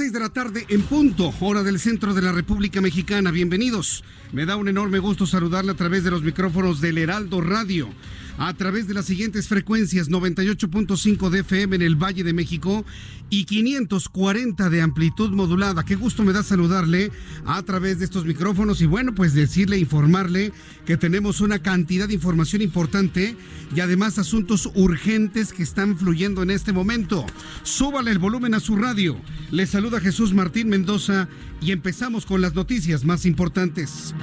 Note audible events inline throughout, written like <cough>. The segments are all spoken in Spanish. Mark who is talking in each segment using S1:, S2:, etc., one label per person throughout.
S1: Las seis de la tarde en punto, hora del centro de la República Mexicana. Bienvenidos. Me da un enorme gusto saludarle a través de los micrófonos del Heraldo Radio a través de las siguientes frecuencias 98.5 de FM en el Valle de México y 540 de amplitud modulada. Qué gusto me da saludarle a través de estos micrófonos y bueno, pues decirle, informarle que tenemos una cantidad de información importante y además asuntos urgentes que están fluyendo en este momento. Súbale el volumen a su radio. Le saluda Jesús Martín Mendoza y empezamos con las noticias más importantes.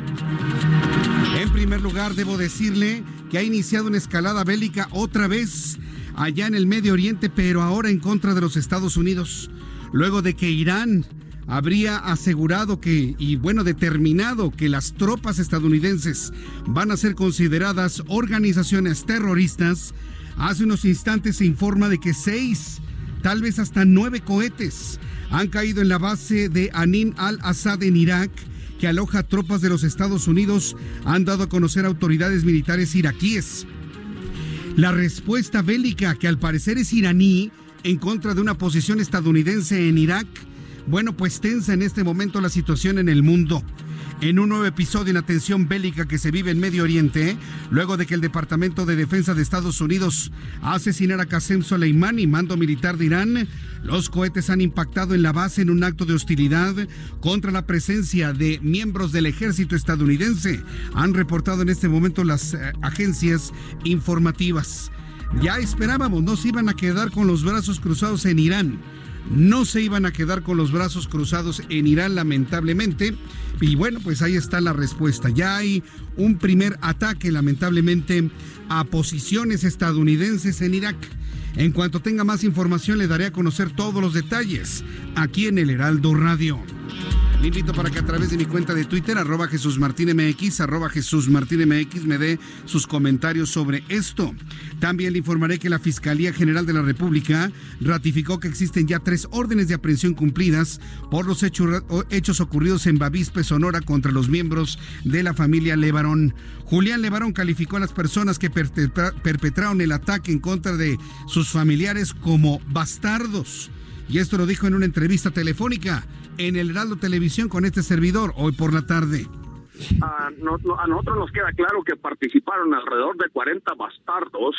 S1: En primer lugar, debo decirle que ha iniciado una escalada bélica otra vez allá en el Medio Oriente, pero ahora en contra de los Estados Unidos, luego de que Irán habría asegurado que, y bueno, determinado que las tropas estadounidenses van a ser consideradas organizaciones terroristas, hace unos instantes se informa de que seis, tal vez hasta nueve cohetes han caído en la base de Anin al-Assad en Irak, que aloja tropas de los Estados Unidos, han dado a conocer autoridades militares iraquíes. La respuesta bélica, que al parecer es iraní, en contra de una posición estadounidense en Irak, bueno, pues tensa en este momento la situación en el mundo en un nuevo episodio en la tensión bélica que se vive en Medio Oriente, luego de que el Departamento de Defensa de Estados Unidos asesinara a Qasem Soleimani, mando militar de Irán. Los cohetes han impactado en la base en un acto de hostilidad contra la presencia de miembros del ejército estadounidense, han reportado en este momento las eh, agencias informativas. Ya esperábamos, no se iban a quedar con los brazos cruzados en Irán no se iban a quedar con los brazos cruzados en Irán, lamentablemente. Y bueno, pues ahí está la respuesta. Ya hay un primer ataque, lamentablemente, a posiciones estadounidenses en Irak. En cuanto tenga más información, le daré a conocer todos los detalles aquí en el Heraldo Radio. Le invito para que a través de mi cuenta de Twitter, arroba Jesús MX, arroba Jesús MX, me dé sus comentarios sobre esto. También le informaré que la Fiscalía General de la República ratificó que existen ya tres órdenes de aprehensión cumplidas por los hechos, hechos ocurridos en Bavispe, Sonora, contra los miembros de la familia Levarón. Julián Levarón calificó a las personas que perpetraron el ataque en contra de sus familiares como bastardos. Y esto lo dijo en una entrevista telefónica en el Heraldo Televisión con este servidor hoy por la tarde.
S2: A, a nosotros nos queda claro que participaron alrededor de 40 bastardos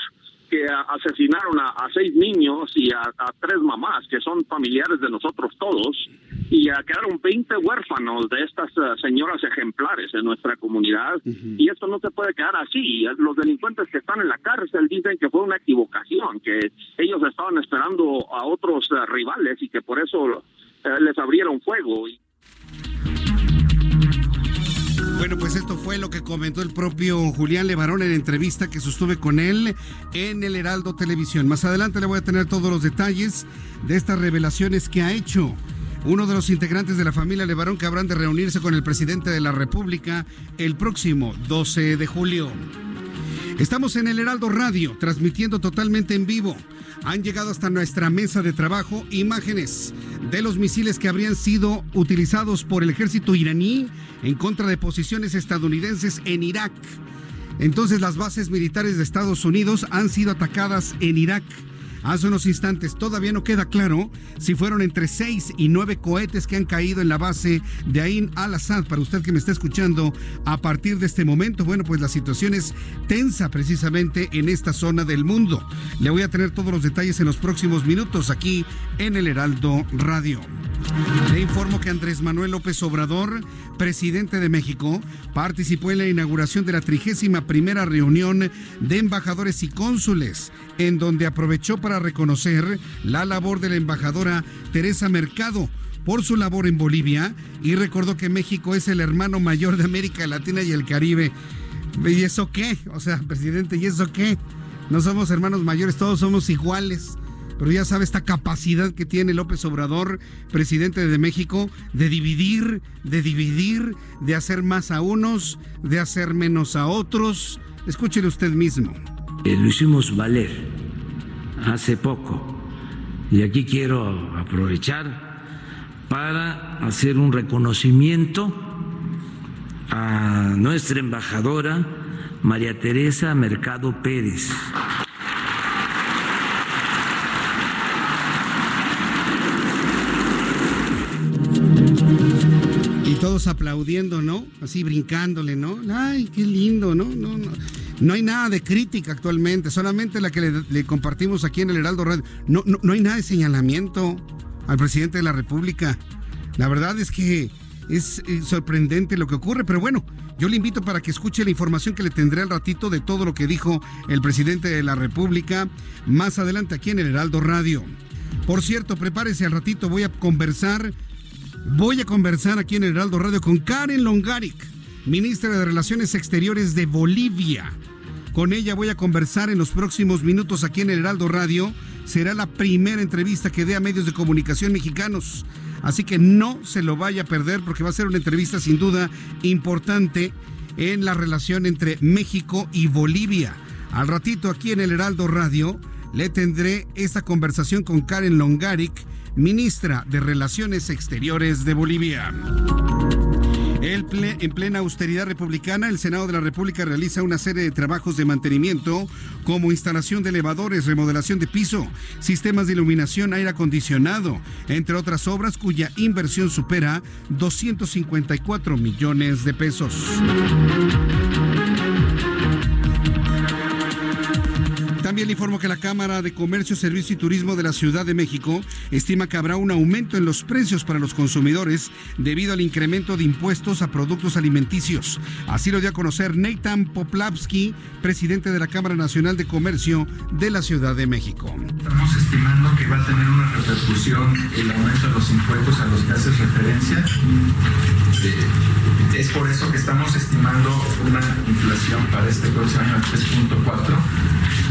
S2: que asesinaron a, seis niños y a, tres mamás, que son familiares de nosotros todos, y quedaron 20 huérfanos de estas eh, señoras ejemplares en nuestra comunidad, y esto no se puede quedar así. Los delincuentes que están en la cárcel dicen que fue una equivocación, que ellos estaban esperando a otros eh, rivales y que por eso eh, les abrieron fuego.
S1: Bueno, pues esto fue lo que comentó el propio Julián Levarón en entrevista que sostuve con él en el Heraldo Televisión. Más adelante le voy a tener todos los detalles de estas revelaciones que ha hecho uno de los integrantes de la familia Levarón que habrán de reunirse con el presidente de la República el próximo 12 de julio. Estamos en el Heraldo Radio, transmitiendo totalmente en vivo. Han llegado hasta nuestra mesa de trabajo imágenes de los misiles que habrían sido utilizados por el ejército iraní en contra de posiciones estadounidenses en Irak. Entonces las bases militares de Estados Unidos han sido atacadas en Irak. Hace unos instantes. Todavía no queda claro si fueron entre seis y nueve cohetes que han caído en la base de Ain al-Assad. Para usted que me está escuchando a partir de este momento, bueno, pues la situación es tensa precisamente en esta zona del mundo. Le voy a tener todos los detalles en los próximos minutos aquí en el Heraldo Radio. Le informo que Andrés Manuel López Obrador, presidente de México, participó en la inauguración de la trigésima primera reunión de embajadores y cónsules, en donde aprovechó para reconocer la labor de la embajadora Teresa Mercado por su labor en Bolivia y recordó que México es el hermano mayor de América Latina y el Caribe. ¿Y eso qué? O sea, presidente, ¿y eso qué? No somos hermanos mayores, todos somos iguales pero ya sabe esta capacidad que tiene López Obrador, presidente de México, de dividir, de dividir, de hacer más a unos, de hacer menos a otros. Escúchele usted mismo.
S3: Eh, lo hicimos valer hace poco y aquí quiero aprovechar para hacer un reconocimiento a nuestra embajadora María Teresa Mercado Pérez
S1: todos aplaudiendo, ¿no? Así brincándole, ¿no? Ay, qué lindo, ¿no? No, no. No hay nada de crítica actualmente, solamente la que le, compartimos aquí en el Heraldo Radio. No, no, no hay nada de señalamiento al presidente de la República. La verdad es que es eh, sorprendente lo que ocurre, pero bueno, yo le invito para que escuche la información que le tendré al ratito de todo lo que dijo el presidente de la República más adelante aquí en el Heraldo Radio. Por cierto, prepárese al ratito, voy a conversar Voy a conversar aquí en el Heraldo Radio con Karen Longaric, ministra de Relaciones Exteriores de Bolivia. Con ella voy a conversar en los próximos minutos aquí en el Heraldo Radio. Será la primera entrevista que dé a medios de comunicación mexicanos. Así que no se lo vaya a perder porque va a ser una entrevista sin duda importante en la relación entre México y Bolivia. Al ratito aquí en el Heraldo Radio le tendré esta conversación con Karen Longaric ministra de Relaciones Exteriores de Bolivia. En plena austeridad republicana, el Senado de la República realiza una serie de trabajos de mantenimiento como instalación de elevadores, remodelación de piso, sistemas de iluminación, aire acondicionado, entre otras obras cuya inversión supera 254 millones de pesos. También le que la Cámara de Comercio, Servicio y Turismo de la Ciudad de México estima que habrá un aumento en los precios para los consumidores debido al incremento de impuestos a productos alimenticios. Así lo dio a conocer Nathan Poplavsky, presidente de la Cámara Nacional de Comercio de la Ciudad de México.
S4: Estamos estimando que va a tener una repercusión el aumento de los impuestos a los que haces referencia. Es por eso que estamos estimando una inflación para este próximo año de 3.4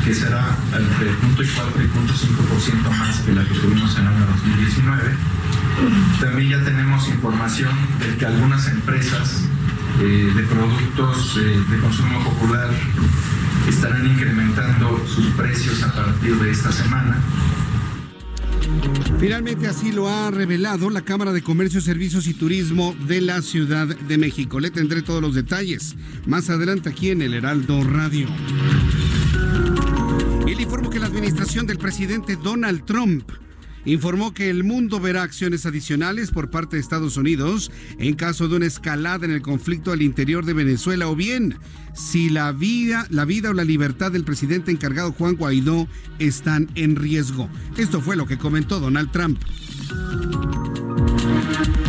S4: que será entre 0.4 y 0.5% más que la que tuvimos en el año 2019. También ya tenemos información de que algunas empresas eh, de productos eh, de consumo popular estarán incrementando sus precios a partir de esta semana.
S1: Finalmente así lo ha revelado la Cámara de Comercio, Servicios y Turismo de la Ciudad de México. Le tendré todos los detalles más adelante aquí en el Heraldo Radio. Y le informo que la administración del presidente Donald Trump informó que el mundo verá acciones adicionales por parte de Estados Unidos en caso de una escalada en el conflicto al interior de Venezuela o bien si la vida, la vida o la libertad del presidente encargado Juan Guaidó están en riesgo. Esto fue lo que comentó Donald Trump.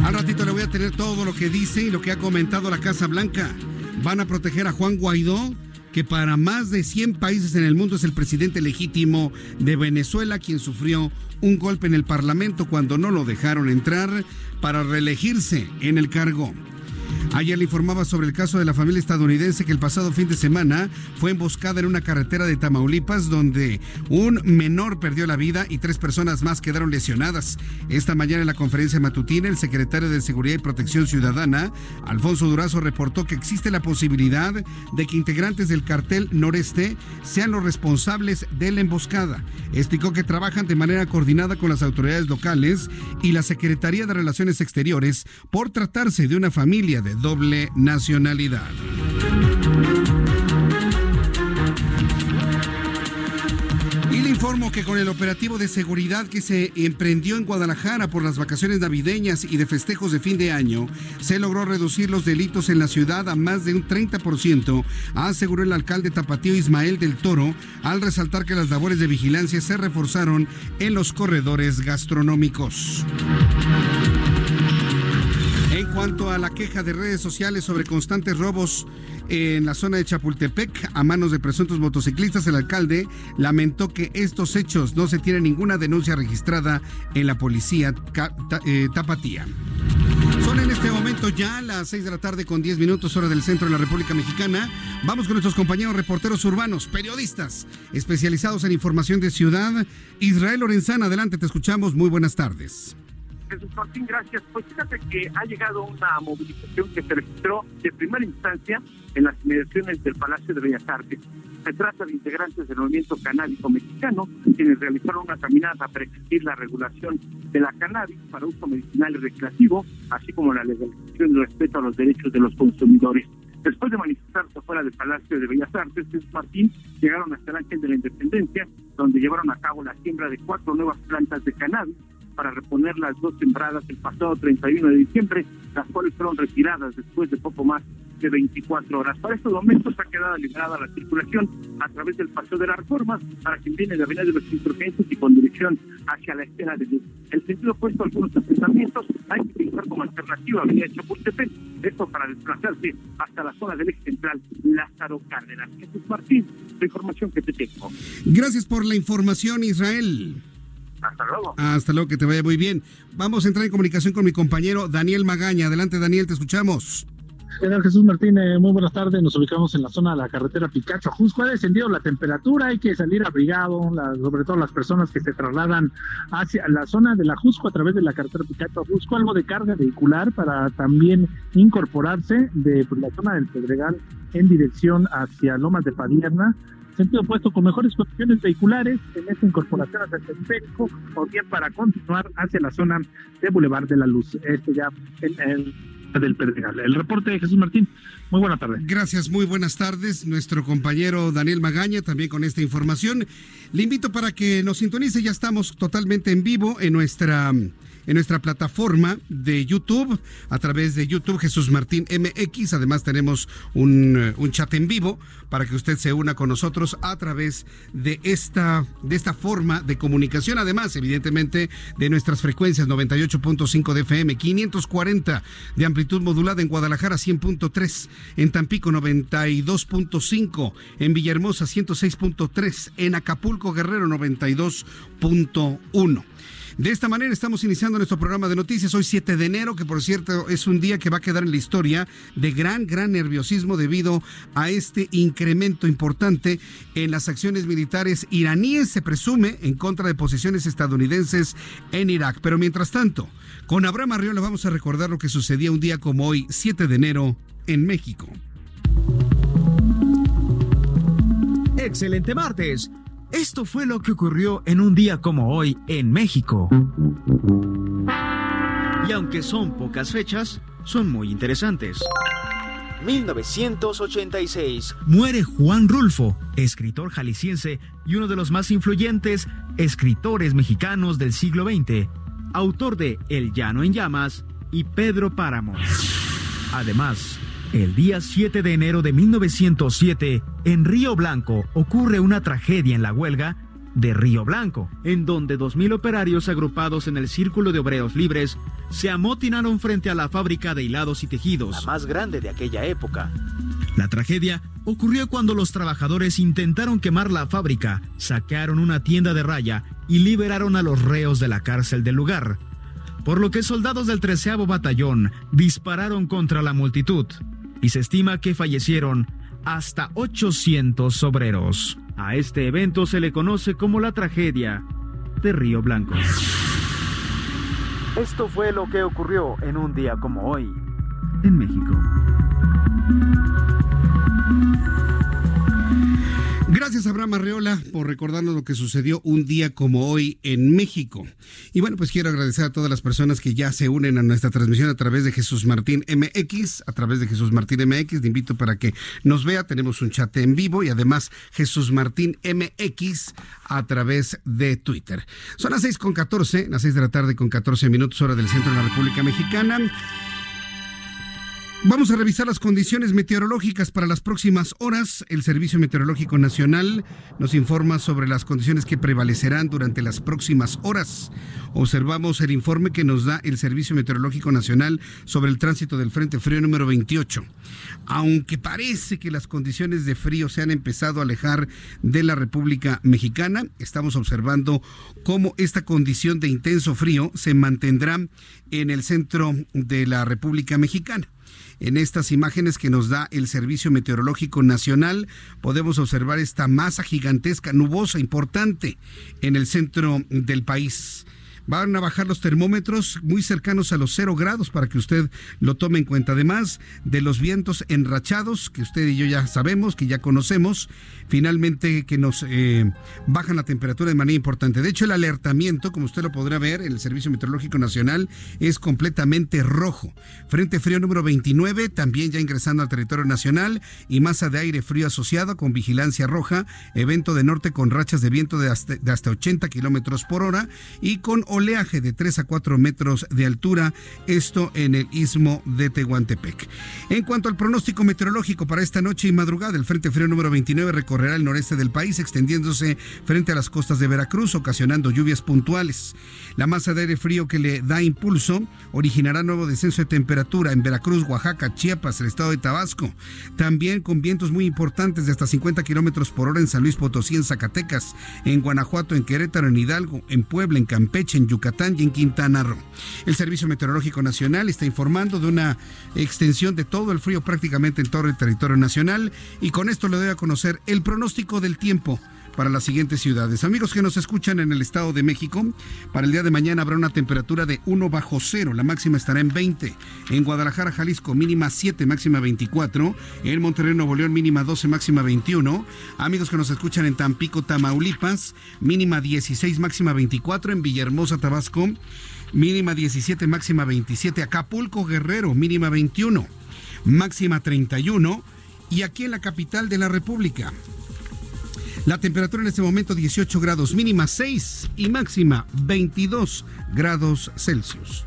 S1: Al ratito le voy a tener todo lo que dice y lo que ha comentado la Casa Blanca. ¿Van a proteger a Juan Guaidó? que para más de 100 países en el mundo es el presidente legítimo de Venezuela quien sufrió un golpe en el Parlamento cuando no lo dejaron entrar para reelegirse en el cargo. Ayer le informaba sobre el caso de la familia estadounidense que el pasado fin de semana fue emboscada en una carretera de Tamaulipas donde un menor perdió la vida y tres personas más quedaron lesionadas. Esta mañana en la conferencia matutina, el secretario de Seguridad y Protección Ciudadana, Alfonso Durazo, reportó que existe la posibilidad de que integrantes del cartel noreste sean los responsables de la emboscada. Explicó que trabajan de manera coordinada con las autoridades locales y la Secretaría de Relaciones Exteriores por tratarse de una familia de doble nacionalidad. informo que con el operativo de seguridad que se emprendió en Guadalajara por las vacaciones navideñas y de festejos de fin de año, se logró reducir los delitos en la ciudad a más de un 30%, aseguró el alcalde tapatío Ismael del Toro, al resaltar que las labores de vigilancia se reforzaron en los corredores gastronómicos. Cuanto a la queja de redes sociales sobre constantes robos en la zona de Chapultepec a manos de presuntos motociclistas, el alcalde lamentó que estos hechos no se tiene ninguna denuncia registrada en la policía eh, tapatía. Son en este momento ya las 6 de la tarde con 10 minutos hora del centro de la República Mexicana. Vamos con nuestros compañeros reporteros urbanos, periodistas especializados en información de ciudad. Israel Lorenzana, adelante, te escuchamos. Muy buenas tardes.
S5: Jesús Martín, gracias. Pues fíjate que ha llegado una movilización que se registró de primera instancia en las inmediaciones del Palacio de Bellas Artes. Se trata de integrantes del movimiento canábico mexicano, quienes realizaron una caminata para exigir la regulación de la cannabis para uso medicinal y recreativo, así como la legalización y respeto a los derechos de los consumidores. Después de manifestarse fuera del Palacio de Bellas Artes, Jesús Martín llegaron hasta el Ángel de la Independencia, donde llevaron a cabo la siembra de cuatro nuevas plantas de cannabis para reponer las dos sembradas el pasado 31 de diciembre, las cuales fueron retiradas después de poco más de 24 horas. Para estos momentos ha quedado liberada la circulación a través del Paseo de la Reforma para quien viene de Avenida de los Insurgentes y con dirección hacia la escena de luz. El sentido opuesto a algunos asentamientos hay que utilizar como alternativa Avenida Chapultepec, esto para desplazarse hasta la zona del eje central Lázaro Cárdenas. Jesús Martín, la información que te tengo.
S1: Gracias por la información, Israel.
S5: Hasta luego.
S1: Hasta luego, que te vaya muy bien. Vamos a entrar en comunicación con mi compañero Daniel Magaña. Adelante, Daniel, te escuchamos.
S6: General Jesús Martínez, muy buenas tardes. Nos ubicamos en la zona de la carretera Picacho. Justo ha descendido la temperatura, hay que salir abrigado, sobre todo las personas que se trasladan hacia la zona de la Jusco a través de la carretera Picacho. Jusco, algo de carga vehicular para también incorporarse de pues, la zona del Pedregal en dirección hacia Lomas de Padierna sentido opuesto con mejores condiciones vehiculares en esta incorporación hacia el periférico o bien para continuar hacia la zona de Boulevard de la Luz. Este ya en el del Pedregal. El reporte de Jesús Martín. Muy buenas tardes.
S1: Gracias, muy buenas tardes. Nuestro compañero Daniel Magaña también con esta información. Le invito para que nos sintonice. Ya estamos totalmente en vivo en nuestra en nuestra plataforma de YouTube, a través de YouTube Jesús Martín MX. Además tenemos un, eh, un, chat en vivo para que usted se una con nosotros a través de esta, de esta forma de comunicación. Además, evidentemente, de nuestras frecuencias 98.5 de FM, 540 de amplitud modulada en Guadalajara, 100.3, en Tampico 92.5, en Villahermosa 106.3, en Acapulco Guerrero 92.1. De esta manera estamos iniciando nuestro programa de noticias hoy 7 de enero, que por cierto es un día que va a quedar en la historia de gran, gran nerviosismo debido a este incremento importante en las acciones militares iraníes, se presume, en contra de posiciones estadounidenses en Irak. Pero mientras tanto, con Abraham Arriola vamos a recordar lo que sucedía un día como hoy, 7 de enero, en México.
S7: Excelente martes. Esto fue lo que ocurrió en un día como hoy en México. Y aunque son pocas fechas, son muy interesantes. 1986. Muere Juan Rulfo, escritor jalisciense y uno de los más influyentes escritores mexicanos del siglo XX, autor de El Llano en Llamas y Pedro Páramo. Además, el día 7 de enero de 1907, en Río Blanco, ocurre una tragedia en la huelga de Río Blanco, en donde 2.000 operarios agrupados en el Círculo de Obreros Libres se amotinaron frente a la fábrica de hilados y tejidos, la más grande de aquella época. La tragedia ocurrió cuando los trabajadores intentaron quemar la fábrica, saquearon una tienda de raya y liberaron a los reos de la cárcel del lugar, por lo que soldados del 13 Batallón dispararon contra la multitud y se estima que fallecieron hasta 800 obreros. A este evento se le conoce como la tragedia de Río Blanco. Esto fue lo que ocurrió en un día como hoy en México.
S1: Gracias, Abraham Arreola, por recordarnos lo que sucedió un día como hoy en México. Y bueno, pues quiero agradecer a todas las personas que ya se unen a nuestra transmisión a través de Jesús Martín MX, a través de Jesús Martín MX. Te invito para que nos vea. Tenemos un chat en vivo y además Jesús Martín MX a través de Twitter. Son las 6 con 14, las 6 de la tarde con 14 minutos, hora del centro de la República Mexicana. Vamos a revisar las condiciones meteorológicas para las próximas horas. El Servicio Meteorológico Nacional nos informa sobre las condiciones que prevalecerán durante las próximas horas. Observamos el informe que nos da el Servicio Meteorológico Nacional sobre el tránsito del Frente Frío número 28. Aunque parece que las condiciones de frío se han empezado a alejar de la República Mexicana, estamos observando cómo esta condición de intenso frío se mantendrá en el centro de la República Mexicana. En estas imágenes que nos da el Servicio Meteorológico Nacional podemos observar esta masa gigantesca, nubosa, importante en el centro del país. Van a bajar los termómetros muy cercanos a los cero grados para que usted lo tome en cuenta. Además de los vientos enrachados, que usted y yo ya sabemos, que ya conocemos, finalmente que nos eh, bajan la temperatura de manera importante. De hecho, el alertamiento, como usted lo podrá ver el Servicio Meteorológico Nacional, es completamente rojo. Frente frío número 29, también ya ingresando al territorio nacional, y masa de aire frío asociado con vigilancia roja, evento de norte con rachas de viento de hasta, de hasta 80 kilómetros por hora y con oleaje de 3 a 4 metros de altura, esto en el istmo de Tehuantepec. En cuanto al pronóstico meteorológico para esta noche y madrugada, el Frente Frío número 29 recorrerá el noreste del país, extendiéndose frente a las costas de Veracruz, ocasionando lluvias puntuales. La masa de aire frío que le da impulso originará nuevo descenso de temperatura en Veracruz, Oaxaca, Chiapas, el estado de Tabasco. También con vientos muy importantes de hasta 50 kilómetros por hora en San Luis Potosí, en Zacatecas, en Guanajuato, en Querétaro, en Hidalgo, en Puebla, en Campeche, en Yucatán y en Quintana Roo. El Servicio Meteorológico Nacional está informando de una extensión de todo el frío prácticamente en todo el territorio nacional y con esto le doy a conocer el pronóstico del tiempo para las siguientes ciudades. Amigos que nos escuchan en el Estado de México, para el día de mañana habrá una temperatura de 1 bajo cero, la máxima estará en 20. En Guadalajara, Jalisco, mínima 7, máxima 24. En Monterrey, Nuevo León, mínima 12, máxima 21. Amigos que nos escuchan en Tampico, Tamaulipas, mínima 16, máxima 24. En Villahermosa, Tabasco, mínima 17, máxima 27. Acapulco, Guerrero, mínima 21, máxima 31. Y aquí en la capital de la República, la temperatura en este momento 18 grados, mínima 6 y máxima 22 grados Celsius.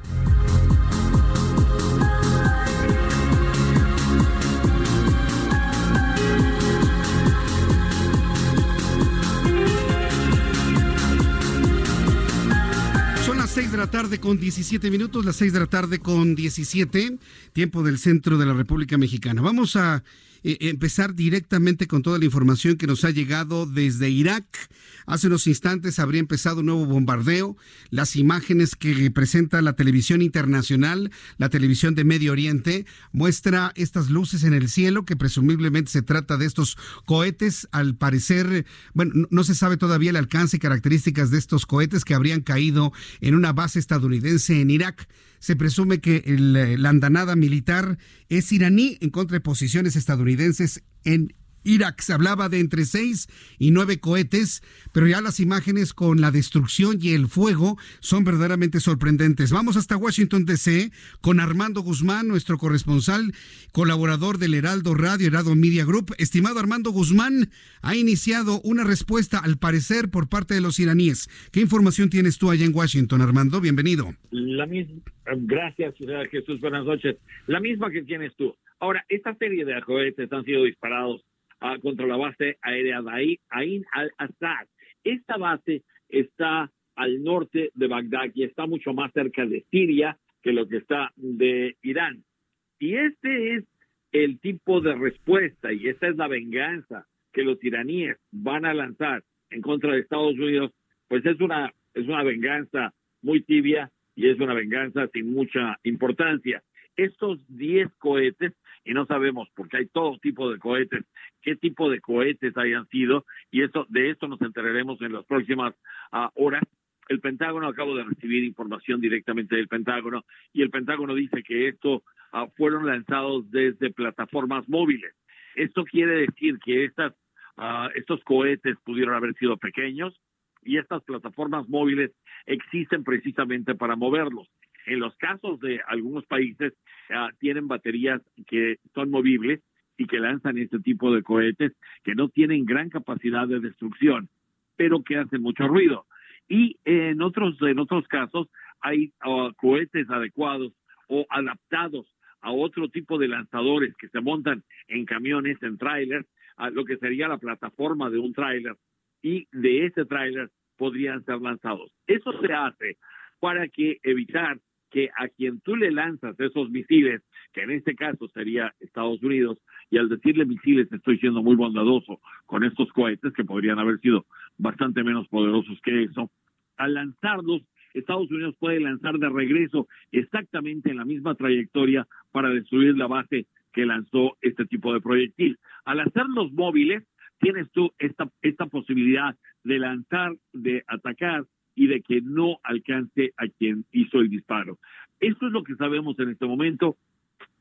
S1: Son las 6 de la tarde con 17 minutos, las 6 de la tarde con 17, tiempo del centro de la República Mexicana. Vamos a eh, empezar directamente con toda la información que nos ha llegado desde Irak. Hace unos instantes habría empezado un nuevo bombardeo. Las imágenes que presenta la televisión internacional, la televisión de Medio Oriente, muestra estas luces en el cielo que presumiblemente se trata de estos cohetes. Al parecer, bueno, no, se sabe todavía el alcance y características de estos cohetes que habrían caído en una base estadounidense en Irak. Se presume que el, la andanada militar es iraní en contra de posiciones estadounidenses en Irak. Se hablaba de entre seis y nueve cohetes, pero ya las imágenes con la destrucción y el fuego son verdaderamente sorprendentes. Vamos hasta Washington, D.C. con Armando Guzmán, nuestro corresponsal, colaborador del Heraldo Radio, Heraldo Media Group. Estimado Armando Guzmán, ha iniciado una respuesta, al parecer, por parte de los iraníes. ¿Qué información tienes tú allá en Washington, Armando? Bienvenido.
S8: La misma, gracias, Jesús. Buenas noches. La misma que tienes tú. Ahora, esta serie de cohetes han sido disparados uh, contra la base aérea de Ain al-Assad. Esta base está al norte de Bagdad y está mucho más cerca de Siria que lo que está de Irán. Y este es el tipo de respuesta y esta es la venganza que los iraníes van a lanzar en contra de Estados Unidos, pues es una es una venganza muy tibia y es una venganza sin mucha importancia. Estos 10 cohetes y no sabemos porque hay todo tipo de cohetes, qué tipo de cohetes hayan sido y eso de esto nos enteraremos en las próximas uh, horas. El Pentágono acabo de recibir información directamente del Pentágono y el Pentágono dice que esto uh, fueron lanzados desde plataformas móviles. Esto quiere decir que estas ah, estos cohetes pudieron haber sido pequeños y estas plataformas móviles existen precisamente para moverlos. En los casos de algunos países ah, tienen baterías que son movibles y que lanzan este tipo de cohetes que no tienen gran capacidad de destrucción, pero que hacen mucho ruido. Y en otros en otros casos hay ah, cohetes adecuados o adaptados a otro tipo de lanzadores que se montan en camiones, en trailers, a lo que sería la plataforma de un trailer y de ese trailer podrían ser lanzados. Eso se hace para que evitar que a quien tú le lanzas esos misiles, que en este caso sería Estados Unidos, y al decirle misiles estoy siendo muy bondadoso con estos cohetes que podrían haber sido bastante menos poderosos que eso, al lanzarlos, Estados Unidos puede lanzar de regreso exactamente en la misma trayectoria para destruir la base que lanzó este tipo de proyectil. Al hacerlos móviles, tienes tú esta, esta posibilidad de lanzar, de atacar y de que no alcance a quien hizo el disparo. Esto es lo que sabemos en este momento.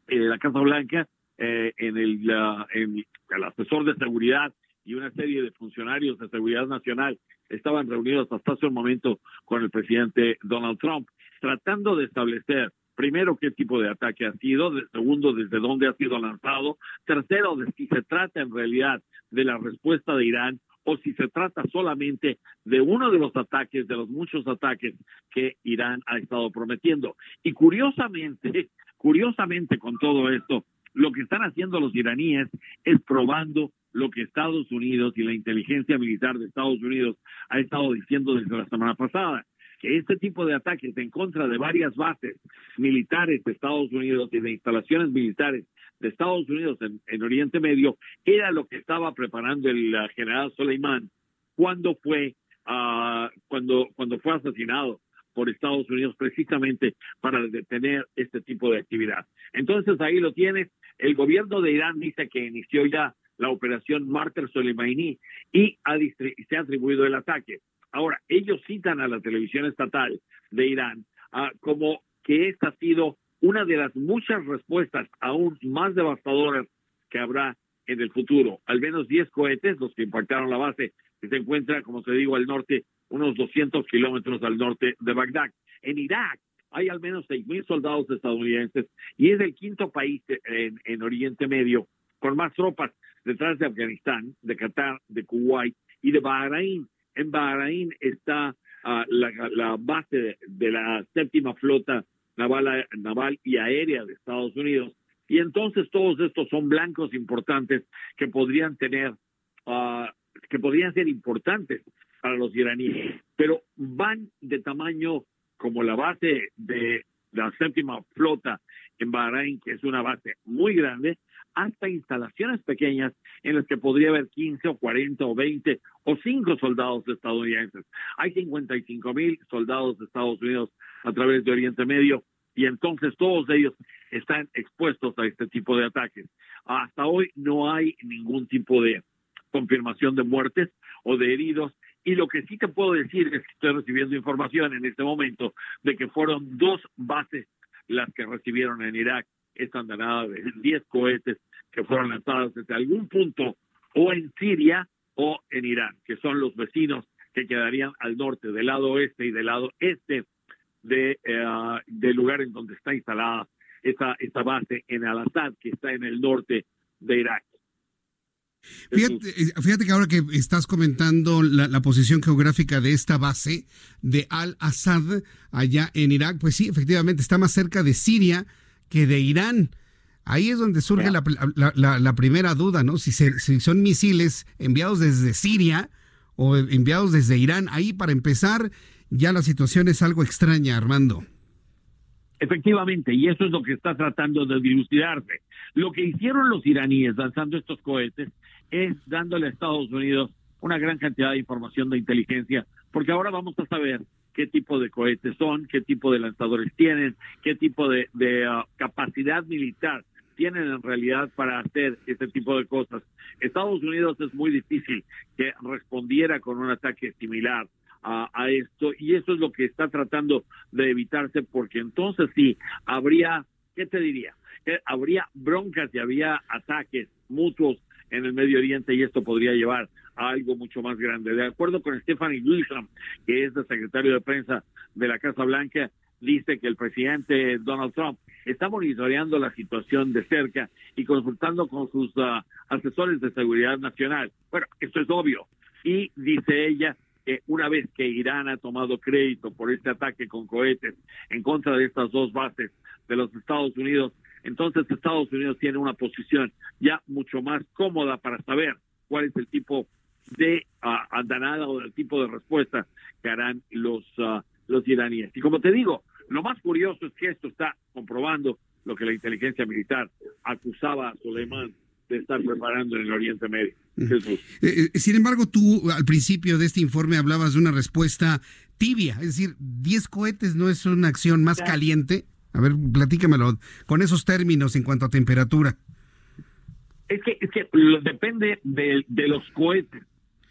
S8: Eh, la Casa Blanca, eh, en, el, en el asesor de seguridad y una serie de funcionarios de seguridad nacional estaban reunidos hasta hace un momento con el presidente Donald Trump, tratando de establecer primero qué tipo de ataque ha sido, segundo desde dónde ha sido lanzado, tercero de si se trata en realidad de la respuesta de Irán o si se trata solamente de uno de los ataques, de los muchos ataques que Irán ha estado prometiendo. Y curiosamente, curiosamente con todo esto, lo que están haciendo los iraníes es probando lo que Estados Unidos y la inteligencia militar de Estados Unidos ha estado diciendo desde la semana pasada, que este tipo de ataques en contra de varias bases militares de Estados Unidos y de instalaciones militares de Estados Unidos en, Oriente Medio era lo que estaba preparando el general Soleimán cuando fue uh, cuando cuando fue asesinado por Estados Unidos precisamente para detener este tipo de actividad. Entonces ahí lo tienes. El gobierno de Irán dice que inició ya la operación Martyr Soleimani y se ha atribuido el ataque. Ahora, ellos citan a la televisión estatal de Irán ah, como que esta ha sido una de las muchas respuestas aún más devastadoras que habrá en el futuro. Al menos 10 cohetes, los que impactaron la base, que se encuentra, como se digo, al norte, unos 200 kilómetros al norte de Bagdad. En Irak hay al menos 6.000 soldados estadounidenses y es el quinto país en, en Oriente Medio con más tropas detrás de Afganistán, de Qatar, de Kuwait y de Bahrein. En Bahrein está ah, la, base de, la séptima flota naval, naval y aérea de Estados Unidos. Y entonces todos estos son blancos importantes que podrían tener, ah, que podrían ser importantes para los iraníes, pero van de tamaño como la base de la séptima flota en Bahrein, que es una base muy grande, hasta instalaciones pequeñas en las que podría haber 15 o 40 o 20 o 5 soldados estadounidenses. Hay 55 mil soldados de Estados Unidos a través de Oriente Medio y entonces todos ellos están expuestos a este tipo de ataques. Hasta hoy no hay ningún tipo de confirmación de muertes o de heridos y lo que sí te puedo decir es que estoy recibiendo información en este momento de que fueron dos bases las que recibieron en Irak esta andanada de 10 cohetes que fueron lanzados desde algún punto o en Siria o en Irán, que son los vecinos que quedarían al norte, del lado oeste y del lado este de, eh, del lugar en donde está instalada esta, esta base en Al-Assad, que está en el norte de Irak.
S1: Eh, fíjate, que ahora que estás comentando la, la, posición geográfica de esta base de Al-Assad allá en Irak, pues sí, efectivamente está más cerca de Siria que de Irán. Ahí es donde surge la, primera duda, ¿no? Si, si son misiles enviados desde Siria o enviados desde Irán. Ahí, para empezar, ya la situación es algo extraña, Armando.
S8: Efectivamente, y eso es lo que está tratando de dilucidarse. Lo que hicieron los iraníes lanzando estos cohetes es dándole a Estados Unidos una gran cantidad de información de inteligencia, porque ahora vamos a saber qué tipo de cohetes son, qué tipo de lanzadores tienen, qué tipo de, uh, capacidad militar tienen en realidad para hacer este tipo de cosas. Estados Unidos es muy difícil que respondiera con un ataque similar a, esto y eso es lo que está tratando de evitarse porque entonces sí habría, ¿qué te diría? habría broncas y habría ataques mutuos en el Medio Oriente y esto podría llevar a algo mucho más grande. De acuerdo con Stephanie Grisham, que es el secretario de prensa de la Casa Blanca, dice que el presidente Donald Trump está monitoreando la situación de cerca y consultando con sus ah, asesores de seguridad nacional. Bueno, esto es obvio. Y dice ella que una vez que Irán ha tomado crédito por este ataque con cohetes en contra de estas dos bases de los Estados Unidos, entonces Estados Unidos tiene una posición ya mucho más cómoda para saber cuál es el tipo de uh, andanada o el tipo de respuesta que harán los, uh, los iraníes. Y como te digo, lo más curioso es que esto está comprobando lo que la inteligencia militar acusaba a Soleimán de estar preparando en el Oriente Medio.
S1: Eh, eh, sin embargo, tú al principio de este informe hablabas de una respuesta tibia, es decir, 10 cohetes no es una acción más caliente. A ver, platícamelo con esos términos en cuanto a temperatura.
S8: Es que, es que depende de, de los cohetes.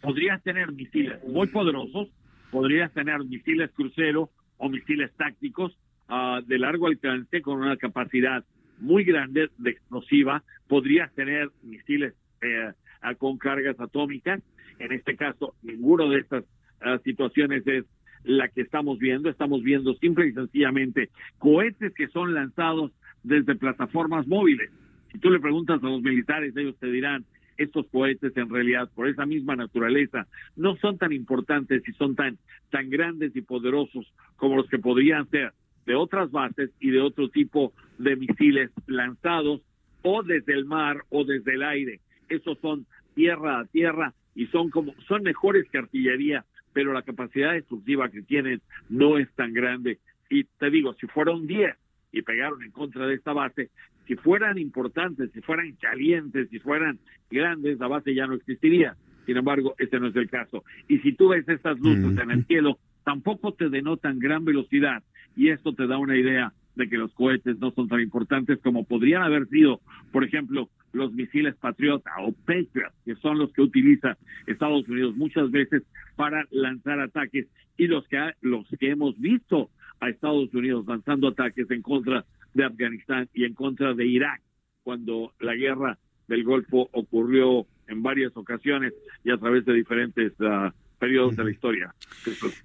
S8: Podrías tener misiles muy poderosos, podrías tener misiles crucero o misiles tácticos uh, de largo alcance con una capacidad muy grande de explosiva, podrías tener misiles eh, con cargas atómicas. En este caso, ninguno de estas uh, situaciones es la que estamos viendo. Estamos viendo simple y sencillamente cohetes que son lanzados desde plataformas móviles. Si tú le preguntas a los militares, ellos te dirán, estos cohetes en realidad, por esa misma naturaleza, no son tan importantes y son tan, tan grandes y poderosos como los que podrían ser de otras bases y de otro tipo de misiles lanzados o desde el mar o desde el aire. Esos son tierra a tierra y son como son mejores que artillería, pero la capacidad destructiva que tienen no es tan grande. Y te digo, si fueron 10 y pegaron en contra de esta base, si fueran importantes, si fueran calientes, si fueran grandes, la base ya no existiría. Sin embargo, ese no es el caso. Y si tú ves estas luces en el cielo, tampoco te denotan gran velocidad y esto te da una idea de que los cohetes no son tan importantes como podrían haber sido, por ejemplo, los misiles Patriota o Patriot, que son los que utiliza Estados Unidos muchas veces para lanzar ataques y los que los que hemos visto a Estados Unidos lanzando ataques en contra de Afganistán y en contra de Irak cuando la guerra del Golfo ocurrió en varias ocasiones y a través de diferentes uh, periodos de la historia.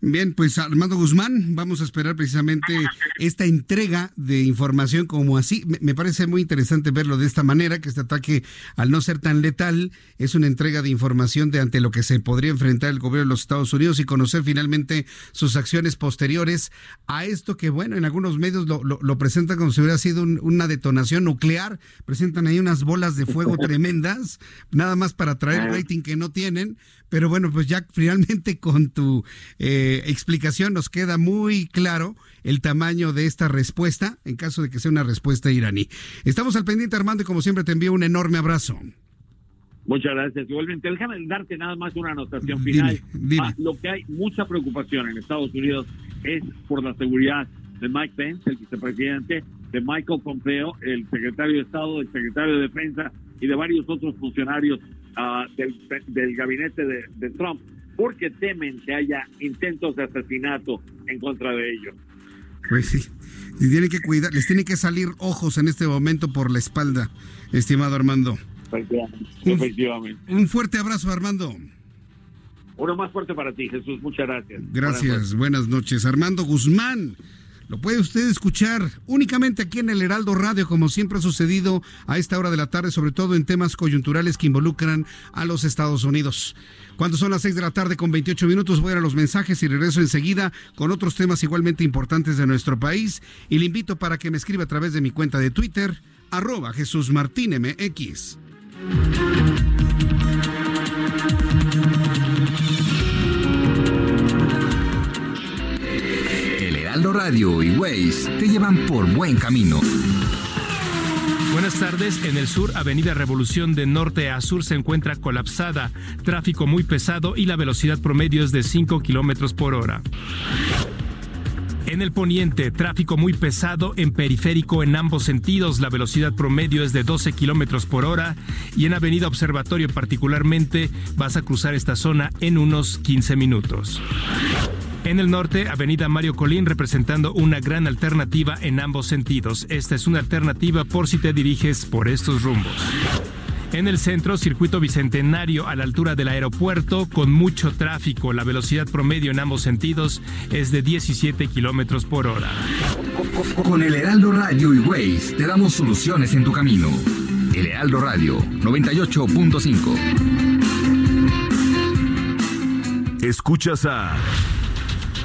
S1: Bien, pues Armando Guzmán, vamos a esperar precisamente esta entrega de información como así. Me parece muy interesante verlo de esta manera, que este ataque, al no ser tan letal, es una entrega de información de ante lo que se podría enfrentar el gobierno de los Estados Unidos y conocer finalmente sus acciones posteriores a esto que, bueno, en algunos medios lo, lo, presentan como si hubiera sido una detonación nuclear, presentan ahí unas bolas de fuego <laughs> tremendas, nada más para traer rating que no tienen, pero bueno, pues ya finalmente <laughs> con tu eh, explicación nos queda muy claro el tamaño de esta respuesta en caso de que sea una respuesta iraní. Estamos al pendiente, Armando, y como siempre te envío un enorme abrazo.
S8: Muchas gracias. Igualmente, déjame darte nada más una anotación final. Ah, lo que hay mucha preocupación en Estados Unidos es por la seguridad de Mike Pence, el vicepresidente, de Michael Pompeo, el secretario de Estado, el secretario de Defensa y de varios otros funcionarios uh, del, del, gabinete de, de, Trump, porque temen que haya intentos de asesinato en contra de ellos.
S1: Pues sí, tienen que cuidar, les tienen que salir ojos en este momento por la espalda, estimado Armando.
S8: Efectivamente.
S1: Un, un fuerte abrazo, Armando.
S8: Uno más fuerte para ti, Jesús. Muchas gracias.
S1: Gracias. Buenas noches. Armando Guzmán lo puede usted escuchar únicamente aquí en el Heraldo Radio, como siempre ha sucedido a esta hora de la tarde, sobre todo en temas coyunturales que involucran a los Estados Unidos. Cuando son las 6 de la tarde con 28 minutos, voy a los mensajes y regreso enseguida con otros temas igualmente importantes de nuestro país. Y le invito para que me escriba a través de mi cuenta de Twitter, arroba Jesús Martín MX.
S9: Radio y Waze te llevan por buen camino.
S10: Buenas tardes. En el sur, Avenida Revolución de norte a sur se encuentra colapsada, tráfico muy pesado y la velocidad promedio es de 5 kilómetros por hora. En el poniente, tráfico muy pesado en periférico en ambos sentidos. La velocidad promedio es de 12 kilómetros por hora. Y en Avenida Observatorio, particularmente, vas a cruzar esta zona en unos 15 minutos. En el norte, Avenida Mario Colín representando una gran alternativa en ambos sentidos. Esta es una alternativa por si te diriges por estos rumbos. En el centro, circuito bicentenario a la altura del aeropuerto con mucho tráfico. La velocidad promedio en ambos sentidos es de 17 kilómetros por hora.
S9: Con el Heraldo Radio y Waze te damos soluciones en tu camino. El Heraldo Radio 98.5.
S11: Escuchas a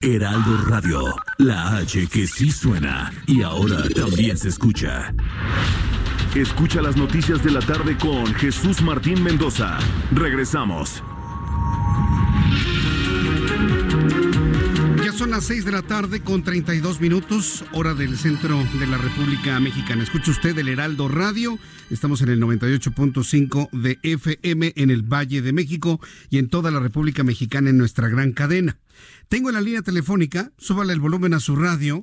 S11: Heraldo Radio, la H que sí suena y ahora también se escucha. Escucha las noticias de la tarde con Jesús Martín Mendoza. Regresamos.
S1: Ya son las 6 de la tarde con 32 minutos, hora del centro de la República Mexicana. Escucha usted el Heraldo Radio. Estamos en el 98.5 de FM en el Valle de México y en toda la República Mexicana en nuestra gran cadena. Tengo en la línea telefónica, súbale el volumen a su radio,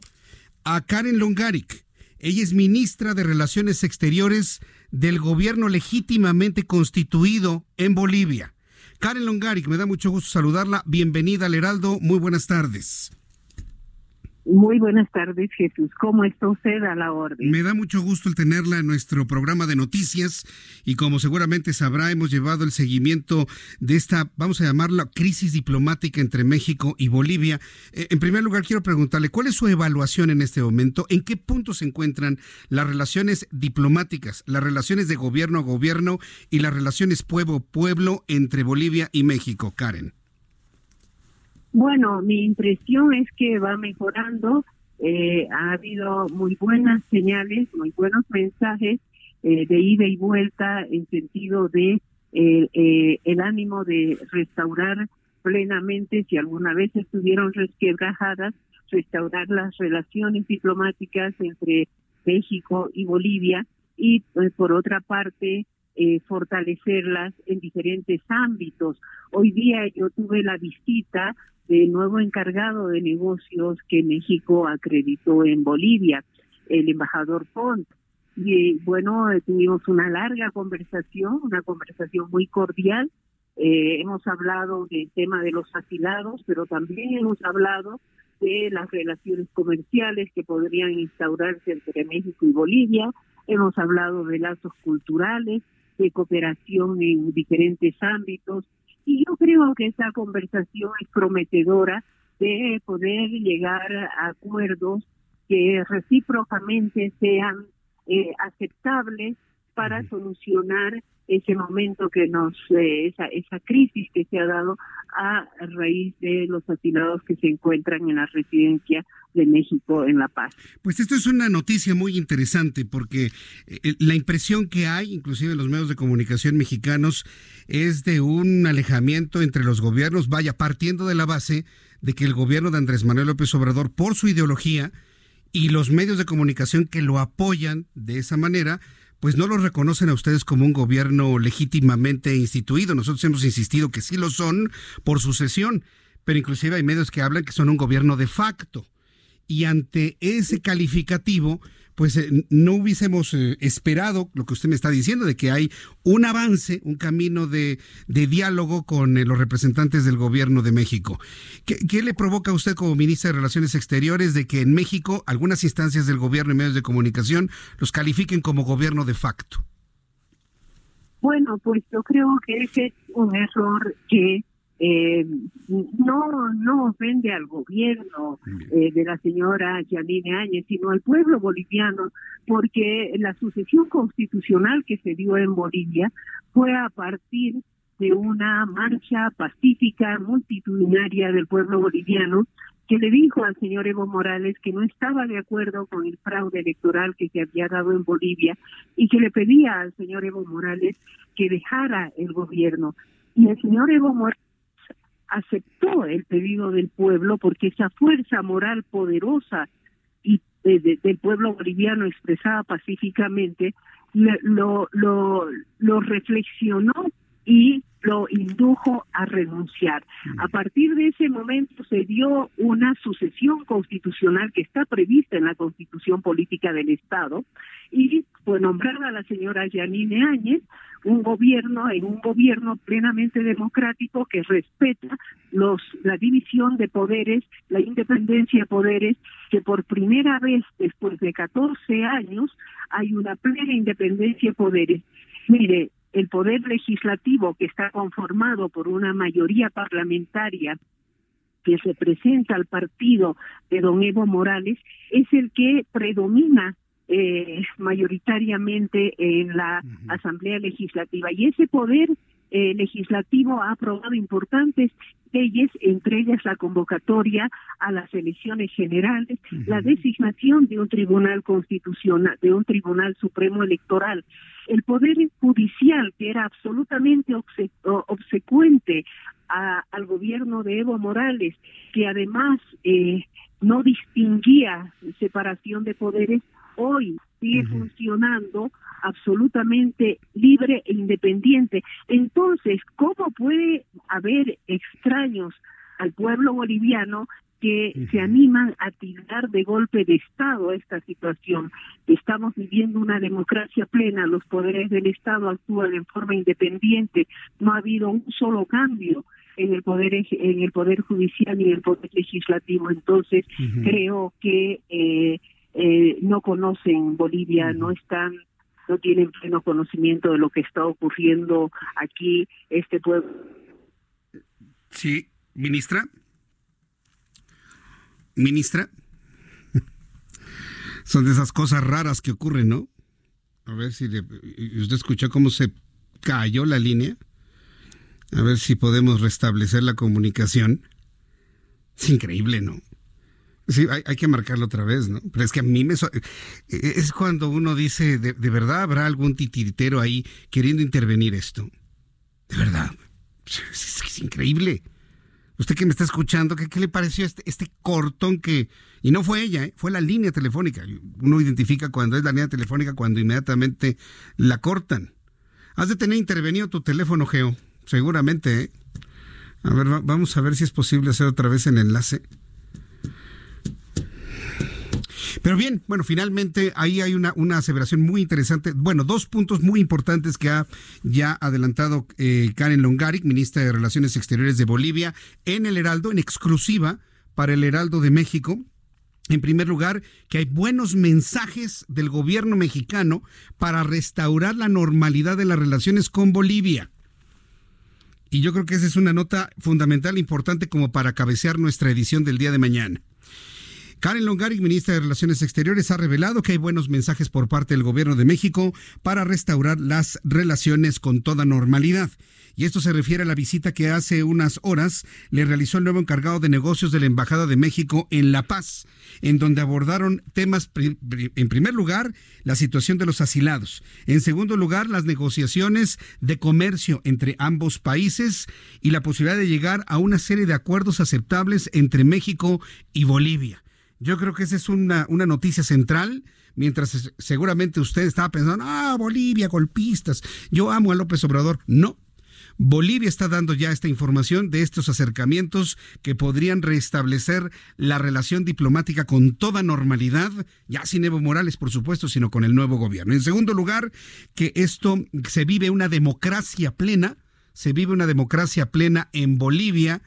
S1: a Karen Longaric. Ella es ministra de Relaciones Exteriores del gobierno legítimamente constituido en Bolivia. Karen Longaric, me da mucho gusto saludarla. Bienvenida al Heraldo. Muy buenas tardes.
S12: Muy buenas tardes, Jesús. ¿Cómo está usted a la orden?
S1: Me da mucho gusto el tenerla en nuestro programa de noticias y como seguramente sabrá, hemos llevado el seguimiento de esta, vamos a llamarla, crisis diplomática entre México y Bolivia. Eh, en primer lugar, quiero preguntarle, ¿cuál es su evaluación en este momento? ¿En qué punto se encuentran las relaciones diplomáticas, las relaciones de gobierno a gobierno y las relaciones pueblo-pueblo entre Bolivia y México, Karen?
S12: Bueno, mi impresión es que va mejorando. Eh, ha habido muy buenas señales, muy buenos mensajes eh, de ida y vuelta en sentido de eh, el ánimo de restaurar plenamente, si alguna vez estuvieron resquebrajadas, restaurar las relaciones diplomáticas entre México y Bolivia y por otra parte fortalecerlas en diferentes ámbitos. Hoy día yo tuve la visita del nuevo encargado de negocios que México acreditó en Bolivia, el embajador Pont. Y bueno, tuvimos una larga conversación, una conversación muy cordial. Eh, hemos hablado del tema de los asilados, pero también hemos hablado de las relaciones comerciales que podrían instaurarse entre México y Bolivia. Hemos hablado de lazos culturales, de cooperación en diferentes ámbitos, y yo creo que esa conversación es prometedora de poder llegar a acuerdos que recíprocamente sean eh, aceptables para solucionar ese momento que nos, eh, esa, esa crisis que se ha dado a raíz de los asilados que se encuentran en la residencia de México en La Paz.
S1: Pues esto es una noticia muy interesante porque eh, la impresión que hay, inclusive en los medios de comunicación mexicanos, es de un alejamiento entre los gobiernos, vaya, partiendo de la base de que el gobierno de Andrés Manuel López Obrador, por su ideología, y los medios de comunicación que lo apoyan de esa manera, pues no lo reconocen a ustedes como un gobierno legítimamente instituido. Nosotros hemos insistido que sí lo son por sucesión, pero inclusive hay medios que hablan que son un gobierno de facto. Y ante ese calificativo, pues eh, no hubiésemos eh, esperado lo que usted me está diciendo, de que hay un avance, un camino de, diálogo con eh, los representantes del gobierno de México. ¿Qué, le provoca a usted como ministra de Relaciones Exteriores de que en México algunas instancias del gobierno y medios de comunicación los califiquen como gobierno de facto?
S12: Bueno, pues yo creo que ese es un error que eh, no no ofende al gobierno eh, de la señora Yanine Áñez, sino al pueblo boliviano, porque la sucesión constitucional que se dio en Bolivia fue a partir de una marcha pacífica multitudinaria del pueblo boliviano que le dijo al señor Evo Morales que no estaba de acuerdo con el fraude electoral que se había dado en Bolivia y que le pedía al señor Evo Morales que dejara el gobierno. Y el señor Evo Morales aceptó el pedido del pueblo porque esa fuerza moral poderosa y del pueblo boliviano expresada pacíficamente lo, lo, lo reflexionó y lo indujo a renunciar. Mm. A partir de ese momento se dio una sucesión constitucional que está prevista en la Constitución Política del Estado y fue nombrada la señora Yanine Áñez un gobierno en un gobierno plenamente democrático que respeta los la división de poderes, la independencia de poderes, que por primera vez después de 14 años hay una plena independencia de poderes. Mire, el poder legislativo que está conformado por una mayoría parlamentaria que representa al partido de don Evo Morales es el que predomina eh, mayoritariamente en la Asamblea Legislativa. Y ese poder eh, legislativo ha aprobado importantes leyes, entre ellas la convocatoria a las elecciones generales, la designación de un tribunal constitucional, de un tribunal supremo electoral, el poder judicial que era absolutamente obsecuente al gobierno de Evo Morales, que además eh, no distinguía separación de poderes, hoy sigue funcionando absolutamente libre e independiente. Entonces, ¿cómo puede haber extraños al pueblo boliviano que se animan a tirar de golpe de Estado esta situación. Estamos viviendo una democracia plena, los poderes del Estado actúan en forma independiente, no ha habido un solo cambio en el poder en el poder judicial y en el poder legislativo. Entonces, creo que eh, eh, no conocen Bolivia, no están no tienen pleno conocimiento de lo que está ocurriendo aquí este pueblo.
S1: Sí, ministra. Ministra. <laughs> Son de esas cosas raras que ocurren, ¿no? A ver si usted escuchó cómo se cayó la línea. A ver si podemos restablecer la comunicación. Es increíble, ¿no? Sí, hay, que marcarlo otra vez, ¿no? Pero es que a mí me... E, es cuando uno dice, de, verdad habrá algún titiritero ahí queriendo intervenir esto? De verdad. Es, increíble. Usted que me está escuchando, ¿qué, le pareció este, este cortón que... Y no fue ella, ¿eh? fue la línea telefónica. Uno identifica cuando es la línea telefónica cuando inmediatamente la cortan. Has de tener intervenido tu teléfono, Geo. Seguramente, ¿eh? A ver, vamos a ver si es posible hacer otra vez el enlace. Pero bien, bueno, finalmente ahí hay una, una aseveración muy interesante. Bueno, dos puntos muy importantes que ha ya adelantado eh, Karen Longaric, ministra de Relaciones Exteriores de Bolivia, en el Heraldo, en exclusiva para el Heraldo de México. En primer lugar, que hay buenos mensajes del gobierno mexicano para restaurar la normalidad de las relaciones con Bolivia. Y yo creo que esa es una nota fundamental, importante como para cabecear nuestra edición del día de mañana. Karen Longaric, ministra de Relaciones Exteriores, ha revelado que hay buenos mensajes por parte del gobierno de México para restaurar las relaciones con toda normalidad. Y esto se refiere a la visita que hace unas horas le realizó el nuevo encargado de negocios de la Embajada de México en La Paz, en donde abordaron temas, en primer lugar, la situación de los asilados. En segundo lugar, las negociaciones de comercio entre ambos países y la posibilidad de llegar a una serie de acuerdos aceptables entre México y Bolivia. Yo creo que esa es una, una noticia central, mientras seguramente usted estaba pensando, ah, Bolivia, golpistas, yo amo a López Obrador. No, Bolivia está dando ya esta información de estos acercamientos que podrían restablecer la relación diplomática con toda normalidad, ya sin Evo Morales, por supuesto, sino con el nuevo gobierno. En segundo lugar, que esto se vive una democracia plena, se vive una democracia plena en Bolivia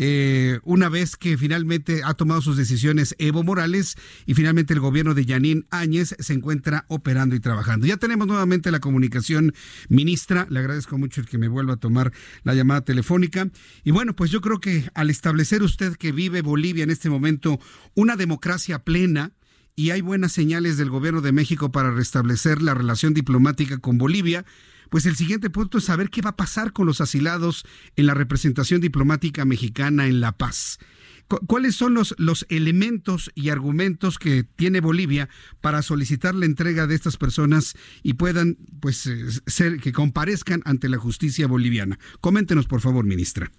S1: eh, una vez que finalmente ha tomado sus decisiones Evo Morales y finalmente el gobierno de Yanín Áñez se encuentra operando y trabajando. Ya tenemos nuevamente la comunicación, ministra. Le agradezco mucho el que me vuelva a tomar la llamada telefónica. Y bueno, pues yo creo que al establecer usted que vive Bolivia en este momento una democracia plena, y hay buenas señales del gobierno de México para restablecer la relación diplomática con Bolivia, pues el siguiente punto es saber qué va a pasar con los asilados en la representación diplomática mexicana en La Paz. ¿Cuáles son los, los elementos y argumentos que tiene Bolivia para solicitar la entrega de estas personas y puedan pues eh, ser que comparezcan ante la justicia boliviana? Coméntenos, por favor, ministra.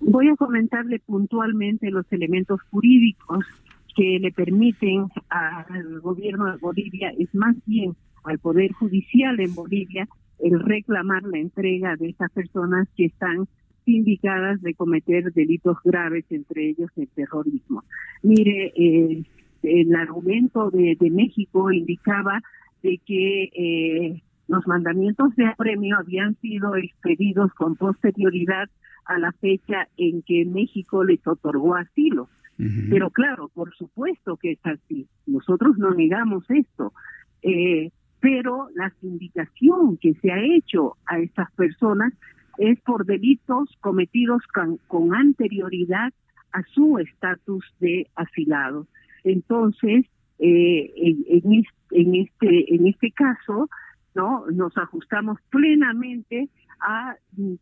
S12: Voy a comentarle puntualmente los elementos jurídicos que le permiten al gobierno de Bolivia, es más bien al Poder Judicial en Bolivia, el reclamar la entrega de estas personas que están indicadas de cometer delitos graves, entre ellos el terrorismo. Mire, eh, el argumento de, México indicaba de que eh, los mandamientos de apremio habían sido expedidos con posterioridad a la fecha en que México les otorgó asilo. Pero claro, por supuesto que es así. Nosotros no negamos esto. Eh, pero la indicación que se ha hecho a estas personas es por delitos cometidos con, anterioridad a su estatus de asilado. Entonces, eh, este en este caso, no nos ajustamos plenamente a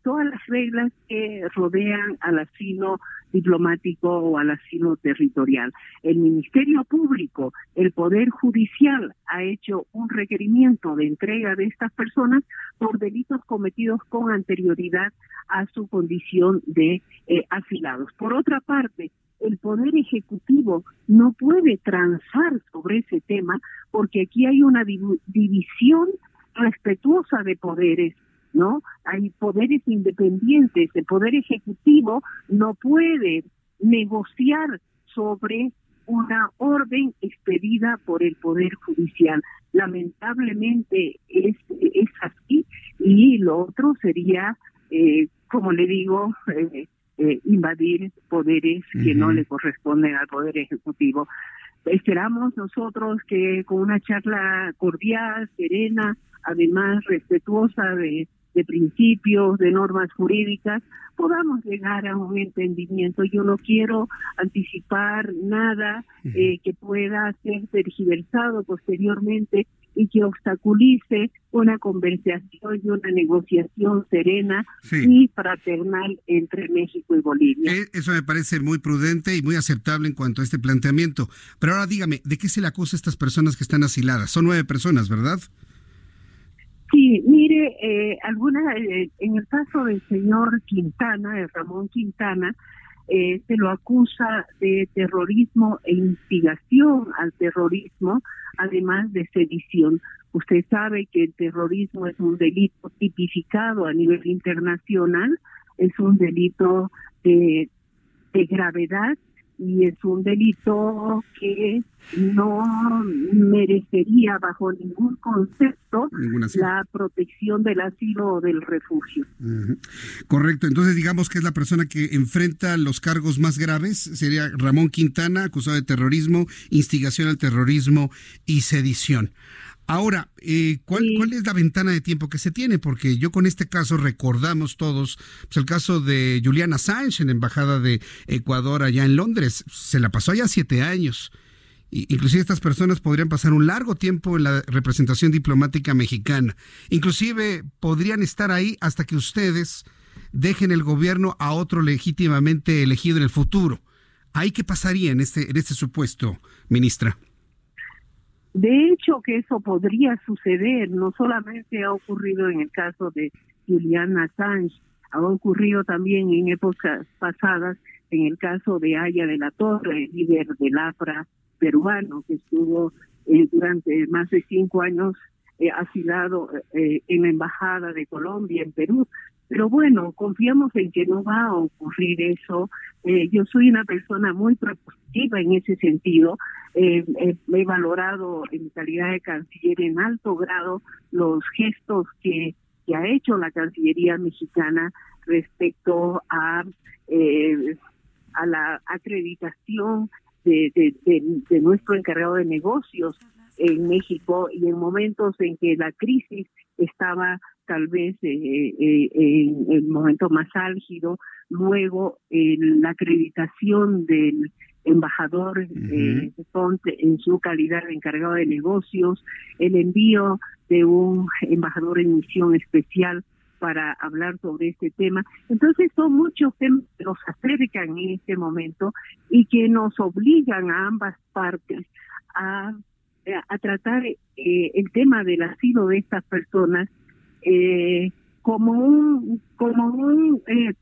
S12: todas las reglas que rodean al asilo diplomático o al asilo territorial. El Ministerio Público, el Poder Judicial ha hecho un requerimiento de entrega de estas personas por delitos cometidos con anterioridad a su condición de eh, asilados. Por otra parte, el Poder Ejecutivo no puede transar sobre ese tema porque aquí hay una división respetuosa de poderes ¿no? Hay poderes independientes, el poder ejecutivo no puede negociar sobre una orden expedida por el poder judicial. Lamentablemente es, es así y lo otro sería, eh, como le digo, eh, eh, invadir poderes que no le corresponden al poder ejecutivo. Esperamos nosotros que con una charla cordial, serena, además respetuosa de de principios, de normas jurídicas, podamos llegar a un entendimiento. Yo no quiero anticipar nada eh, que pueda ser tergiversado posteriormente y que obstaculice una conversación y una negociación serena y fraternal entre México y Bolivia.
S1: Eh, eso me parece muy prudente y muy aceptable en cuanto a este planteamiento. Pero ahora dígame, ¿de qué se le acusa a estas personas que están asiladas? Son nueve personas, ¿verdad?
S12: Sí, mire, eh, alguna, eh, en el caso del señor Quintana, de Ramón Quintana, eh, se lo acusa de terrorismo e instigación al terrorismo, además de sedición. Usted sabe que el terrorismo es un delito tipificado a nivel internacional, es un delito de, de gravedad y es un delito que no merecería bajo ningún concepto la protección del asilo o del refugio.
S1: Correcto, entonces digamos que es la persona que enfrenta los cargos más graves, sería Ramón Quintana, acusado de terrorismo, instigación al terrorismo y sedición. Ahora, eh, ¿cuál, ¿cuál es la ventana de tiempo que se tiene? Porque yo con este caso recordamos todos pues, el caso de Juliana Assange en la Embajada de Ecuador allá en Londres. Se la pasó allá siete años. Inclusive estas personas podrían pasar un largo tiempo en la representación diplomática mexicana. Inclusive podrían estar ahí hasta que ustedes dejen el gobierno a otro legítimamente elegido en el futuro. ¿Ahí qué pasaría en este, en este supuesto, ministra?
S12: De hecho, que eso podría suceder, no solamente ha ocurrido en el caso de Julian Assange, ha ocurrido también en épocas pasadas en el caso de Aya de la Torre, líder del APRA peruano, que estuvo eh, durante más de cinco años eh, asilado eh, en la Embajada de Colombia en Perú. Pero bueno, confiamos en que no va a ocurrir eso. Eh, yo soy una persona muy propositiva en ese sentido. Eh, eh, he valorado en calidad de canciller en alto grado los gestos que, que ha hecho la Cancillería mexicana respecto a, a la acreditación de, de, de nuestro encargado de negocios en México y en momentos en que la crisis estaba tal vez eh, eh, en el momento más álgido, luego la acreditación del embajador eh, en su calidad de encargado de negocios, el envío de un embajador en misión especial para hablar sobre este tema. Entonces son muchos temas que nos acercan en este momento y que nos obligan a ambas partes a, a tratar eh, el tema del asilo de estas personas eh, como un como un eh,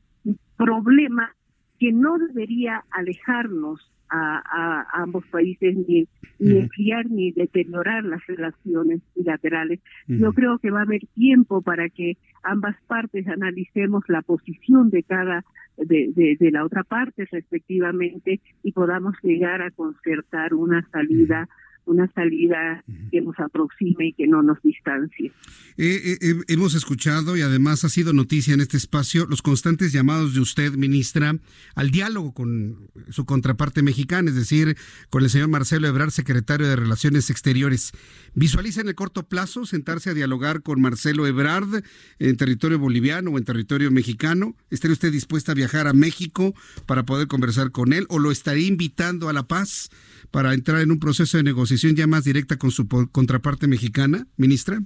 S12: problema que no debería alejarnos a, ambos países ni, ni enfriar ni deteriorar las relaciones bilaterales. Yo creo que va a haber tiempo para que ambas partes analicemos la posición de cada de, de, de la otra parte respectivamente y podamos llegar a concertar una salida una salida que nos aproxime y que no nos distancie.
S1: Eh, eh, hemos escuchado y además ha sido noticia en este espacio los constantes llamados de usted, ministra, al diálogo con su contraparte mexicana, es decir, con el señor Marcelo Ebrard, secretario de Relaciones Exteriores. ¿Visualiza en el corto plazo sentarse a dialogar con Marcelo Ebrard en territorio boliviano o en territorio mexicano? ¿Estaría usted dispuesta a viajar a México para poder conversar con él o lo estaría invitando a la paz? Para entrar en un proceso de negociación ya más directa con su contraparte mexicana, ministra?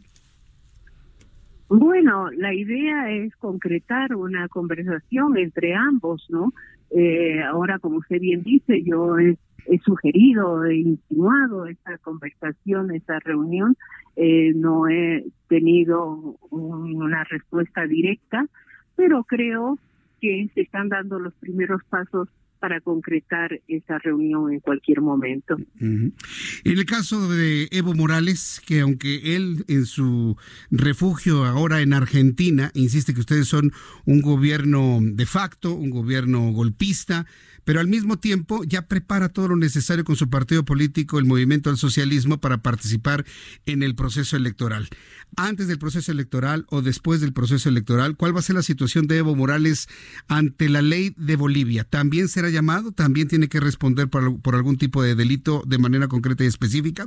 S12: Bueno, la idea es concretar una conversación entre ambos, ¿no? Eh, ahora, como usted bien dice, yo he, sugerido, he insinuado esa conversación, esa reunión, eh, no he tenido una respuesta directa, pero creo que se están dando los primeros pasos para concretar esa reunión en cualquier momento. En
S1: el caso de Evo Morales, que aunque él en su refugio ahora en Argentina, insiste que ustedes son un gobierno de facto, un gobierno golpista, pero al mismo tiempo ya prepara todo lo necesario con su partido político, el Movimiento al Socialismo, para participar en el proceso electoral. Antes del proceso electoral o después del proceso electoral, ¿cuál va a ser la situación de Evo Morales ante la ley de Bolivia? ¿También será llamado? ¿También tiene que responder por, por algún tipo de delito de manera concreta y específica?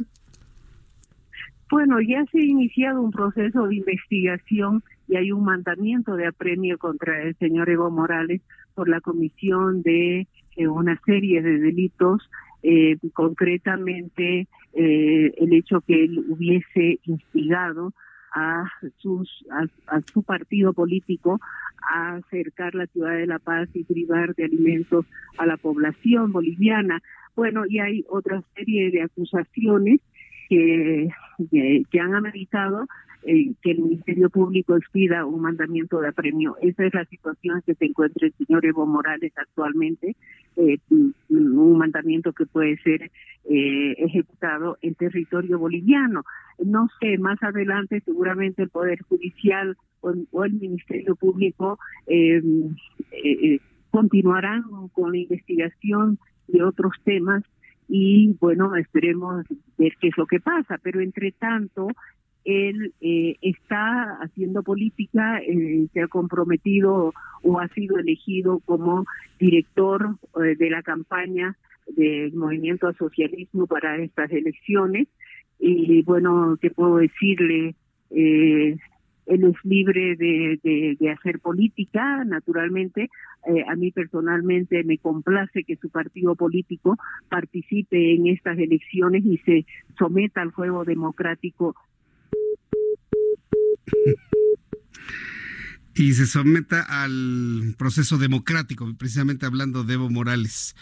S12: Bueno, ya se ha iniciado un proceso de investigación y hay un mandamiento de apremio contra el señor Evo Morales por la comisión de una serie de delitos, eh, concretamente eh, el hecho que él hubiese instigado a, sus, a, su partido político a acercar la ciudad de La Paz y privar de alimentos a la población boliviana. Bueno, y hay otra serie de acusaciones que, que han ameritado eh, que el Ministerio Público expida un mandamiento de apremio. Esa es la situación que se encuentra el señor Evo Morales actualmente, eh, un mandamiento que puede ser eh, ejecutado en territorio boliviano. No sé, más adelante seguramente el Poder Judicial o, el Ministerio Público continuarán con la investigación de otros temas y bueno, esperemos ver qué es lo que pasa, pero entre tanto él eh, está haciendo política, eh, se ha comprometido o ha sido elegido como director eh, de la campaña del Movimiento al Socialismo para estas elecciones. Y bueno, ¿qué puedo decirle? él es libre de, de, hacer política, naturalmente. a mí personalmente me complace que su partido político participe en estas elecciones y se someta al juego democrático
S1: y se someta al proceso democrático, precisamente hablando de Evo Morales.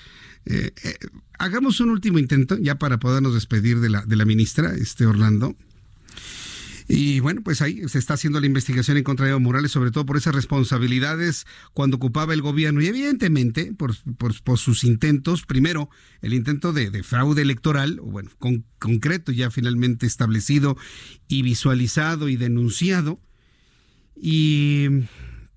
S1: Eh, eh, hagamos un último intento ya para podernos despedir de la, de la ministra, este Orlando. Y bueno, pues ahí se está haciendo la investigación en contra de Evo Morales, sobre todo por esas responsabilidades cuando ocupaba el gobierno. Y evidentemente, por, por, sus intentos, primero, el intento de, fraude electoral, bueno, con, concreto ya finalmente establecido y visualizado y denunciado. Y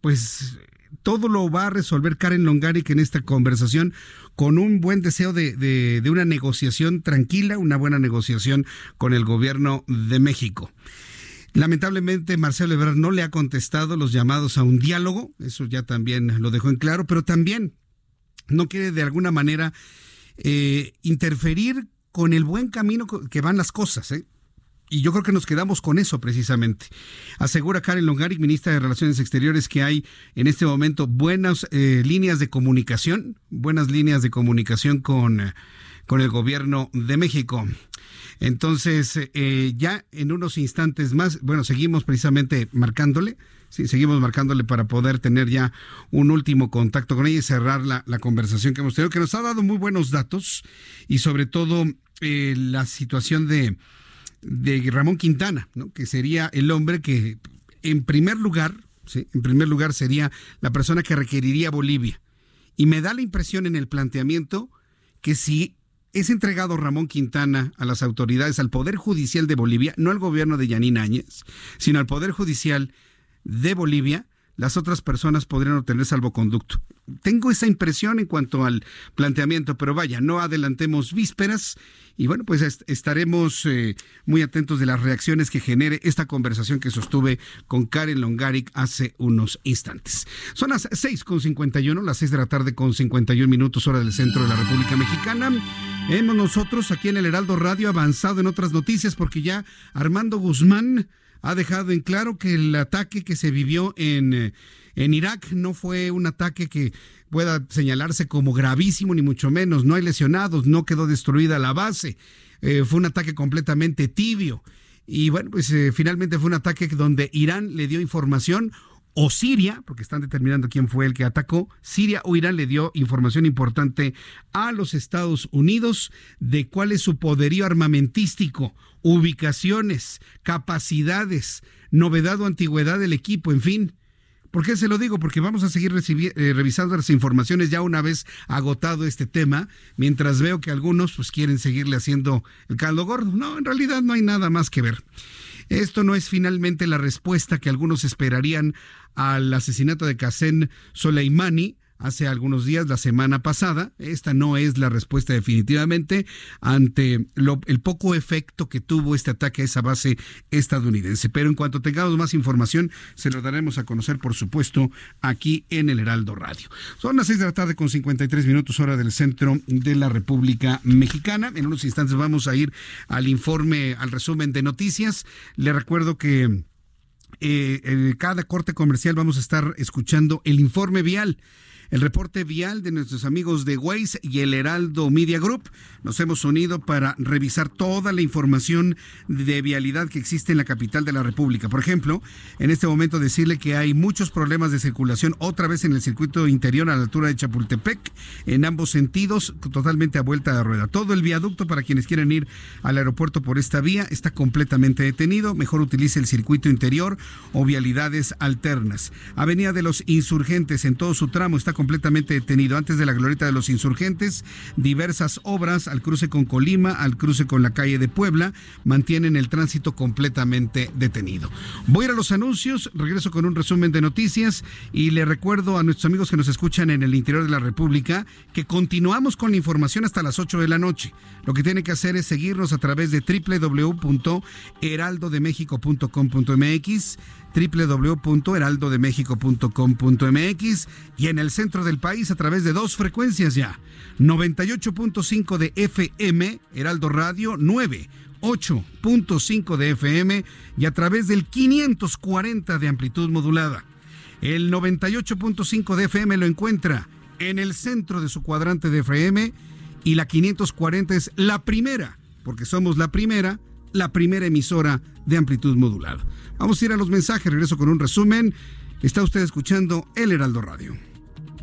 S1: pues todo lo va a resolver Karen Longaric en esta conversación con un buen deseo de, de, de, una negociación tranquila, una buena negociación con el gobierno de México. Lamentablemente, Marcelo Ebrard no le ha contestado los llamados a un diálogo, eso ya también lo dejó en claro, pero también no quiere de alguna manera eh, interferir con el buen camino que van las cosas. ¿eh? Y yo creo que nos quedamos con eso precisamente. Asegura Karen Longaric, ministra de Relaciones Exteriores, que hay en este momento buenas eh, líneas de comunicación, buenas líneas de comunicación con, con el gobierno de México. Entonces, eh, ya en unos instantes más, bueno, seguimos precisamente marcándole, sí, seguimos marcándole para poder tener ya un último contacto con ella y cerrar la, conversación que hemos tenido, que nos ha dado muy buenos datos y sobre todo eh, la situación de, de Ramón Quintana, ¿no? que sería el hombre que en primer lugar, ¿sí? en primer lugar sería la persona que requeriría Bolivia. Y me da la impresión en el planteamiento que si es entregado Ramón Quintana a las autoridades, al Poder Judicial de Bolivia, no al gobierno de Yanín Áñez, sino al Poder Judicial de Bolivia, las otras personas podrían obtener salvoconducto. Tengo esa impresión en cuanto al planteamiento, pero vaya, no adelantemos vísperas y bueno, pues estaremos eh, muy atentos de las reacciones que genere esta conversación que sostuve con Karen Longaric hace unos instantes. Son las 6.51, las 6 de la tarde con 51 minutos hora del centro de la República Mexicana. Hemos nosotros aquí en el Heraldo Radio avanzado en otras noticias porque ya Armando Guzmán ha dejado en claro que el ataque que se vivió en, eh, en Irak no fue un ataque que pueda señalarse como gravísimo, ni mucho menos. No hay lesionados, no quedó destruida la base. Eh, fue un ataque completamente tibio. Y bueno, pues eh, finalmente fue un ataque donde Irán le dio información o Siria, porque están determinando quién fue el que atacó, Siria o Irán le dio información importante a los Estados Unidos de cuál es su poderío armamentístico, ubicaciones, capacidades, novedad o antigüedad del equipo, en fin. ¿Por qué se lo digo? Porque vamos a seguir eh, revisando las informaciones ya una vez agotado este tema, mientras veo que algunos pues quieren seguirle haciendo el caldo gordo. No, en realidad no hay nada más que ver. Esto no es finalmente la respuesta que algunos esperarían al asesinato de Qasem Soleimani, hace algunos días, la semana pasada. Esta no es la respuesta definitivamente ante el poco efecto que tuvo este ataque a esa base estadounidense. Pero en cuanto tengamos más información, se lo daremos a conocer, por supuesto, aquí en el Heraldo Radio. Son las 6 de la tarde con 53 minutos hora del centro de la República Mexicana. En unos instantes vamos a ir al informe, al resumen de noticias. Le recuerdo que... Eh, en cada corte comercial vamos a estar escuchando el informe vial el reporte vial de nuestros amigos de Waze y el Heraldo Media Group. Nos hemos unido para revisar toda la información de vialidad que existe en la capital de la República. Por ejemplo, en este momento decirle que hay muchos problemas de circulación otra vez en el circuito interior a la altura de Chapultepec, en ambos sentidos, totalmente a vuelta de rueda. Todo el viaducto para quienes quieren ir al aeropuerto por esta vía está completamente detenido. Mejor utilice el circuito interior o vialidades alternas. Avenida de los Insurgentes en todo su tramo está completamente detenido. Antes de la glorieta de los insurgentes, diversas obras al cruce con Colima, al cruce con la calle de Puebla, mantienen el tránsito completamente detenido. Voy a ir a los anuncios, regreso con un resumen de noticias y le recuerdo a nuestros amigos que nos escuchan en el interior de la República que continuamos con la información hasta las 8 de la noche. Lo que tiene que hacer es seguirnos a través de www.heraldodemexico.com.mx www.heraldodemexico.com.mx y en el del país a través de dos frecuencias ya. 98.5 de FM, Heraldo Radio 9. 8.5 de FM y a través del 540 de amplitud modulada. El 98.5 de FM lo encuentra en el centro de su cuadrante de FM y la 540 es la primera, porque somos la primera, la primera emisora de amplitud modulada. Vamos a ir a los mensajes, regreso con un resumen. Está usted escuchando El Heraldo Radio.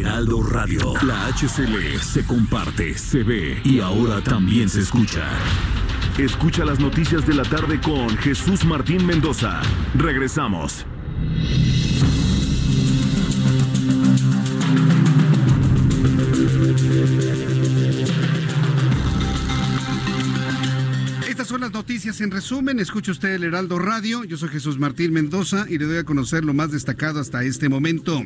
S11: Heraldo Radio. La HCL se comparte, se ve y ahora también se escucha. Escucha las noticias de la tarde con Jesús Martín Mendoza. Regresamos.
S1: Estas son las noticias en resumen. Escucha usted el Heraldo Radio. Yo soy Jesús Martín Mendoza y le doy a conocer lo más destacado hasta este momento.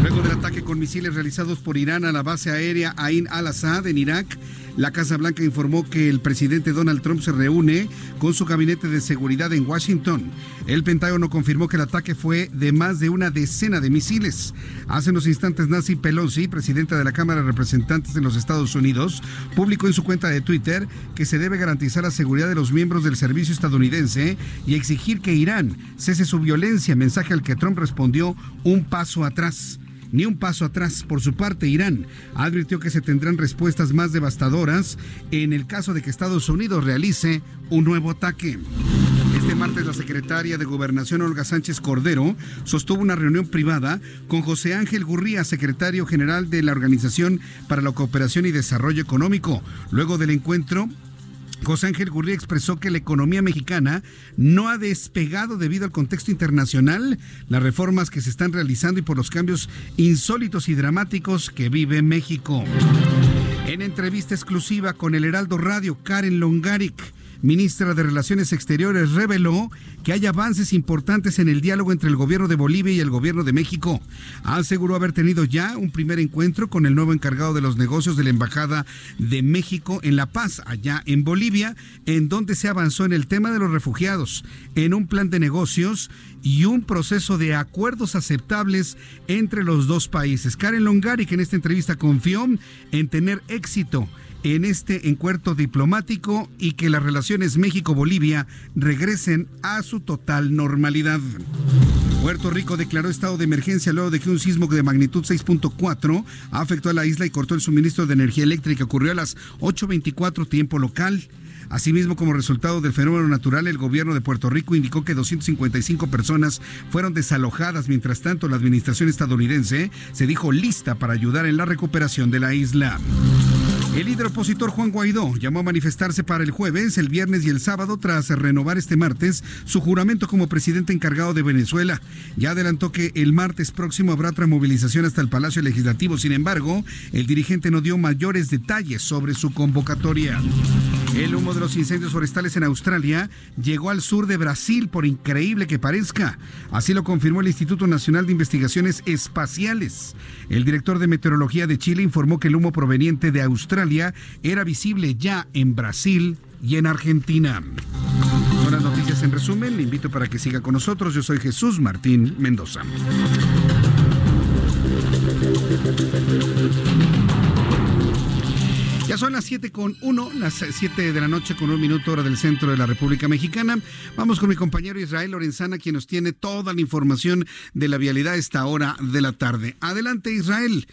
S1: Luego del ataque con misiles realizados por Irán a la base aérea Ain al-Assad en Irak, la Casa Blanca informó que el presidente Donald Trump se reúne con su gabinete de seguridad en Washington. El Pentágono confirmó que el ataque fue de más de una decena de misiles. Hace unos instantes Nancy Pelosi, presidenta de la Cámara de Representantes de los Estados Unidos, publicó en su cuenta de Twitter que se debe garantizar la seguridad de los miembros del servicio estadounidense y exigir que Irán cese su violencia, mensaje al que Trump respondió un paso atrás ni un paso atrás. Por su parte, Irán advirtió que se tendrán respuestas más devastadoras en el caso de que Estados Unidos realice un nuevo ataque. Este martes la secretaria de Gobernación Olga Sánchez Cordero sostuvo una reunión privada con José Ángel Gurría, secretario general de la Organización para la Cooperación y Desarrollo Económico. Luego del encuentro, José Ángel Gurría expresó que la economía mexicana no ha despegado debido al contexto internacional, las reformas que se están realizando y por los cambios insólitos y dramáticos que vive México. En entrevista exclusiva con el Heraldo Radio, Karen Longaric ministra de Relaciones Exteriores, reveló que hay avances importantes en el diálogo entre el gobierno de Bolivia y el gobierno de México. Aseguró haber tenido ya un primer encuentro con el nuevo encargado de los negocios de la Embajada de México en La Paz, allá en Bolivia, en donde se avanzó en el tema de los refugiados, en un plan de negocios y un proceso de acuerdos aceptables entre los dos países. Karen Longari, que en esta entrevista confió en tener éxito en este encuentro diplomático y que las relaciones México-Bolivia regresen a su total normalidad. Puerto Rico declaró estado de emergencia luego de que un sismo de magnitud 6.4 afectó a la isla y cortó el suministro de energía eléctrica. Ocurrió a las 8.24 tiempo local. Asimismo, como resultado del fenómeno natural, el gobierno de Puerto Rico indicó que 255 personas fueron desalojadas. Mientras tanto, la administración estadounidense se dijo lista para ayudar en la recuperación de la isla. El líder opositor Juan Guaidó llamó a manifestarse para el jueves, el viernes y el sábado tras renovar este martes su juramento como presidente encargado de Venezuela. Ya adelantó que el martes próximo habrá otra movilización hasta el Palacio Legislativo. Sin embargo, el dirigente no dio mayores detalles sobre su convocatoria. El humo de los incendios forestales en Australia llegó al sur de Brasil, por increíble que parezca. Así lo confirmó el Instituto Nacional de Investigaciones Espaciales. El director de Meteorología de Chile informó que el humo proveniente de Australia era visible ya en Brasil y en Argentina. Son las noticias en resumen. Le invito para que siga con nosotros. Yo soy Jesús Martín Mendoza. Ya son las 7 con 1, las 7 de la noche con un minuto hora del centro de la República Mexicana. Vamos con mi compañero Israel Lorenzana, quien nos tiene toda la información de la vialidad a esta hora de la tarde. Adelante Israel.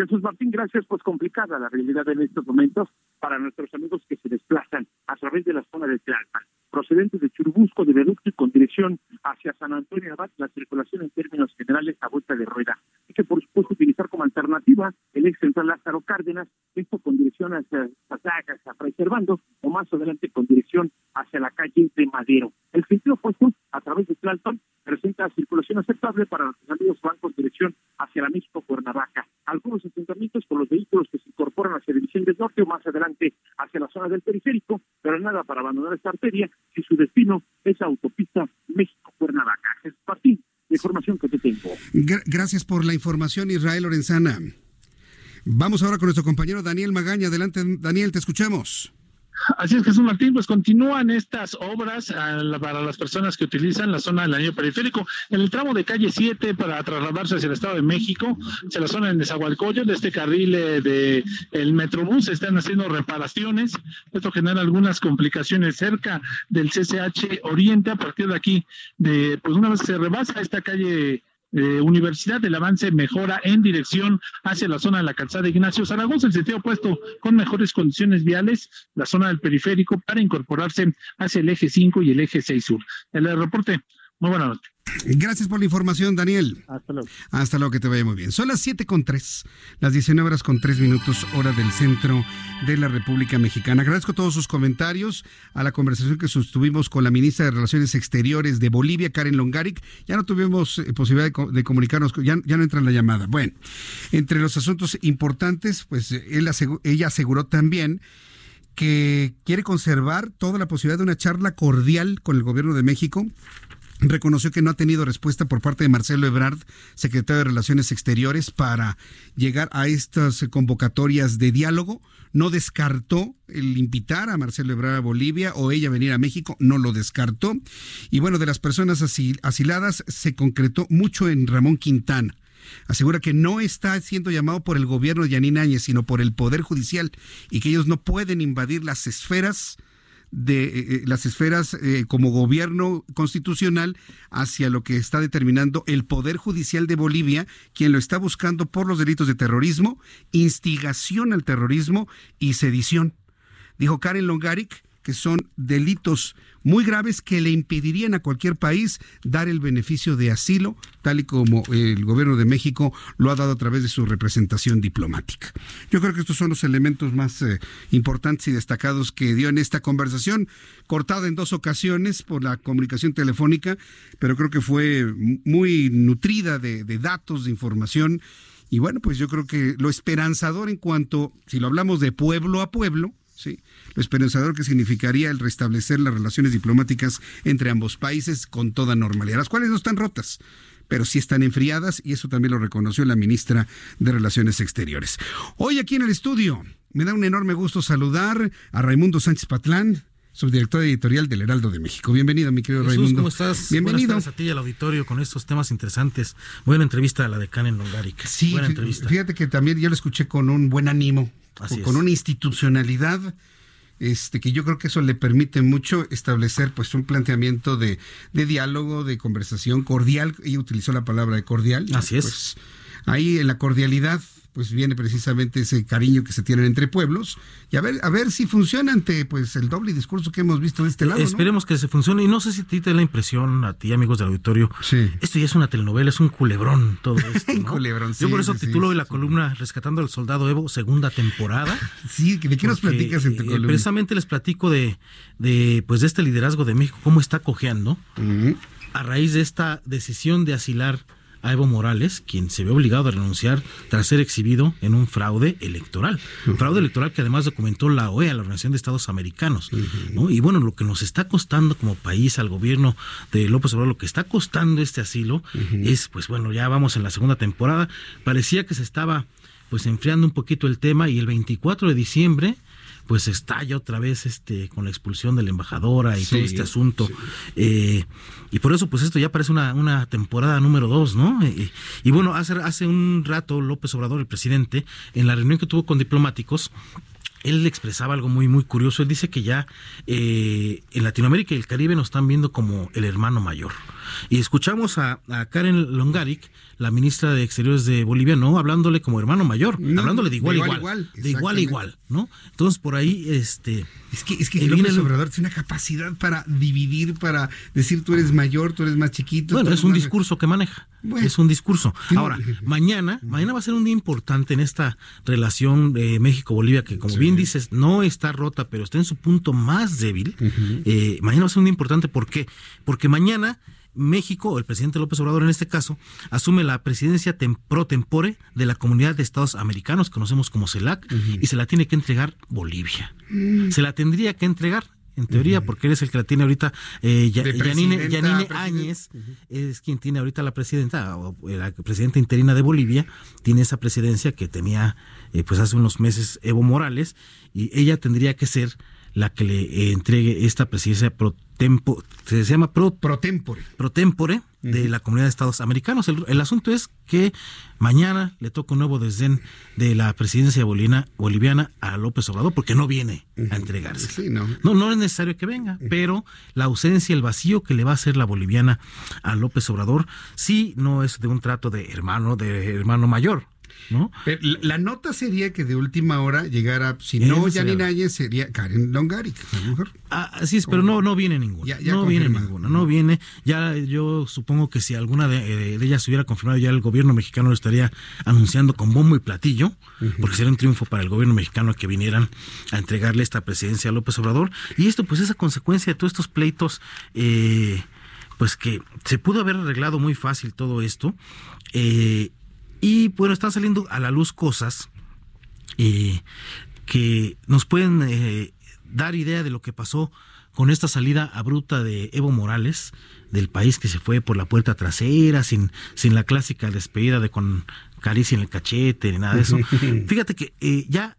S5: Jesús Martín, gracias. Pues complicada la realidad en estos momentos para nuestros amigos que se desplazan a través de la zona de Tlalpan. Procedentes de Churubusco, de Veducto y con dirección hacia San Antonio Abad, la circulación en términos generales a vuelta de rueda. Que, por supuesto, utilizar como alternativa el ex central Lázaro Cárdenas, esto con dirección hacia Pasagas, a Fray Servando, o más adelante con dirección hacia la calle de Madero. El sentido opuesto, a través de Tlalpan, presenta circulación aceptable para los amigos con dirección hacia la México Cuernavaca. Algunos asentamientos con los vehículos que se incorporan hacia División del Norte o más adelante hacia la zona del periférico, pero nada para abandonar esta arteria si su destino es autopista México-Cuernavaca. Es Martín, la información que te tengo.
S1: Gracias por la información, Israel Lorenzana. Vamos ahora con nuestro compañero Daniel Magaña. Adelante, Daniel, te escuchamos.
S6: Así es, Jesús Martín, pues continúan estas obras para las personas que utilizan la zona del anillo periférico. En el tramo de calle 7 para trasladarse hacia el Estado de México, hacia la zona de Nezahualcóyotl, de este carril eh, de Metrobús, están haciendo reparaciones. Esto genera algunas complicaciones cerca del CCH Oriente. A partir de aquí, de pues una vez que se rebasa esta calle eh, Universidad, el avance mejora en dirección hacia la zona de la calzada Ignacio Zaragoza, el sentido opuesto con mejores condiciones viales, la zona del periférico para incorporarse hacia el eje 5 y el eje 6 sur. El reporte, muy buena noche.
S1: Gracias por la información, Daniel.
S6: Hasta luego.
S1: Hasta luego, que te vaya muy bien. Son las 7 con 3, las 19 horas con 3 minutos, hora del centro de la República Mexicana. Agradezco todos sus comentarios a la conversación que sostuvimos con la ministra de Relaciones Exteriores de Bolivia, Karen Longaric. Ya no tuvimos eh, posibilidad de, comunicarnos, ya, ya, no entra en la llamada. Bueno, entre los asuntos importantes, pues él ella aseguró también que quiere conservar toda la posibilidad de una charla cordial con el gobierno de México reconoció que no ha tenido respuesta por parte de Marcelo Ebrard, secretario de Relaciones Exteriores, para llegar a estas convocatorias de diálogo. No descartó el invitar a Marcelo Ebrard a Bolivia o ella venir a México, no lo descartó. Y bueno, de las personas asiladas se concretó mucho en Ramón Quintana. Asegura que no está siendo llamado por el gobierno de Yanín Áñez, sino por el Poder Judicial y que ellos no pueden invadir las esferas de eh, eh, las esferas eh, como gobierno constitucional hacia lo que está determinando el Poder Judicial de Bolivia, quien lo está buscando por los delitos de terrorismo, instigación al terrorismo y sedición. Dijo Karen Longaric que son delitos muy graves que le impedirían a cualquier país dar el beneficio de asilo, tal y como el gobierno de México lo ha dado a través de su representación diplomática. Yo creo que estos son los elementos más eh, importantes y destacados que dio en esta conversación, cortada en dos ocasiones por la comunicación telefónica, pero creo que fue muy nutrida de, de datos, de información. Y bueno, pues yo creo que lo esperanzador en cuanto, si lo hablamos de pueblo a pueblo, ¿sí? lo esperanzador que significaría el restablecer las relaciones diplomáticas entre ambos países con toda normalidad, las cuales no están rotas pero sí están enfriadas y eso también lo reconoció la ministra de Relaciones Exteriores. Hoy aquí en el estudio me da un enorme gusto saludar a Raimundo Sánchez Patlán, subdirector editorial del Heraldo de México. Bienvenido, mi querido Raimundo.
S13: ¿Cómo estás?
S1: Bienvenido.
S13: Buenas a ti y al auditorio con estos temas interesantes. Buena entrevista a la de Karen Longaric.
S1: Sí,
S13: Buena entrevista.
S1: fíjate que también yo lo escuché con un buen ánimo, con una institucionalidad este, que yo creo que eso le permite mucho establecer pues un planteamiento de, de diálogo, de conversación cordial, y utilizó la palabra de cordial.
S13: Así es.
S1: Pues, ahí en la cordialidad pues viene precisamente ese cariño que se tienen entre pueblos y a ver a ver si funciona ante pues el doble discurso que hemos visto de este lado.
S13: Esperemos que se funcione y no sé si te da la impresión a ti amigos del auditorio.
S1: Sí.
S13: Esto ya es una telenovela, es un culebrón todo <laughs> esto.
S1: un culebrón.
S13: Yo por eso
S1: sí,
S13: titulo
S1: sí,
S13: la columna Rescatando al Soldado Evo segunda temporada. <laughs>
S1: Sí, ¿de qué nos platicas en tu
S13: eh,
S1: columna?
S13: precisamente les platico de de pues de este liderazgo de México cómo está cojeando a raíz de esta decisión de asilar a Evo Morales, quien se ve obligado a renunciar tras ser exhibido en un fraude electoral. Un fraude electoral que además documentó la OEA, la Organización de Estados Americanos. ¿no? Y bueno, lo que nos está costando como país al gobierno de López Obrador, lo que está costando este asilo es, pues bueno, ya vamos en la segunda temporada. Parecía que se estaba pues enfriando un poquito el tema y el 24 de diciembre pues estalla otra vez este con la expulsión de la embajadora y
S1: Sí,
S13: todo este asunto. Eh, y por eso, pues esto ya parece una, una temporada número dos, ¿no? Eh, y bueno, hace, hace un rato López Obrador, el presidente, en la reunión que tuvo con diplomáticos, él expresaba algo muy, muy curioso. Él dice que ya eh, en Latinoamérica y el Caribe nos están viendo como el hermano mayor. Y escuchamos a, a Karen Longaric, la ministra de Exteriores de Bolivia, no hablándole como hermano mayor,
S1: No,
S13: hablándole de igual
S1: de
S13: a
S1: igual
S13: igual.
S1: igual,
S13: de igual igual, ¿no? Entonces por ahí, este.
S1: Es que, es que
S13: viene
S1: López
S13: el-
S1: Obrador tiene una capacidad para dividir, para decir tú eres mayor, tú eres más chiquito.
S13: Bueno, es un
S1: más-
S13: discurso que maneja.
S1: Bueno.
S13: es un discurso. Ahora, mañana, mañana va a ser un día importante en esta relación de México-Bolivia, que como bien dices, no está rota, pero está en su punto más débil. Eh, mañana va a ser un día importante, ¿por qué? Porque mañana México, el presidente López Obrador en este caso, asume la presidencia tem- pro tempore de la Comunidad de Estados Americanos, conocemos como CELAC, y se la tiene que entregar Bolivia. Se la tendría que entregar. En teoría, porque eres el que la tiene ahorita, eh, Ya- Yanine. Áñez, es quien tiene ahorita la presidenta, o la presidenta interina de Bolivia, tiene esa presidencia que tenía eh, pues hace unos meses Evo Morales, y ella tendría que ser la que le eh, entregue esta presidencia pro tempo, se llama pro,
S1: Pro tempore.
S13: pro tempore de la Comunidad de Estados Americanos. El, el asunto es que mañana le toca un nuevo desdén de la presidencia boliviana, boliviana a López Obrador porque no viene a entregarse.
S1: Sí, no.
S13: No, no es necesario que venga, pero la ausencia, el vacío que le va a hacer la boliviana a López Obrador, sí no es de un trato de hermano, de hermano mayor. ¿No?
S1: la nota sería que de última hora llegara, si no Janine Áñez, sería Karen Longaric, a lo mejor.
S13: Ah, así es, pero no, no viene ninguna. no viene ninguna, no viene. Ya yo supongo que si alguna de, ellas se hubiera confirmado, ya el gobierno mexicano lo estaría anunciando con bombo y platillo, porque sería un triunfo para el gobierno mexicano que vinieran a entregarle esta presidencia a López Obrador. Y esto, pues, es a consecuencia de todos estos pleitos. Eh, pues que se pudo haber arreglado muy fácil todo esto. Eh, y bueno, están saliendo a la luz cosas eh, que nos pueden eh, dar idea de lo que pasó con esta salida abrupta de Evo Morales del país que se fue por la puerta trasera, sin, sin la clásica despedida de con caricia en el cachete, ni nada de eso. <laughs> Fíjate que eh, ya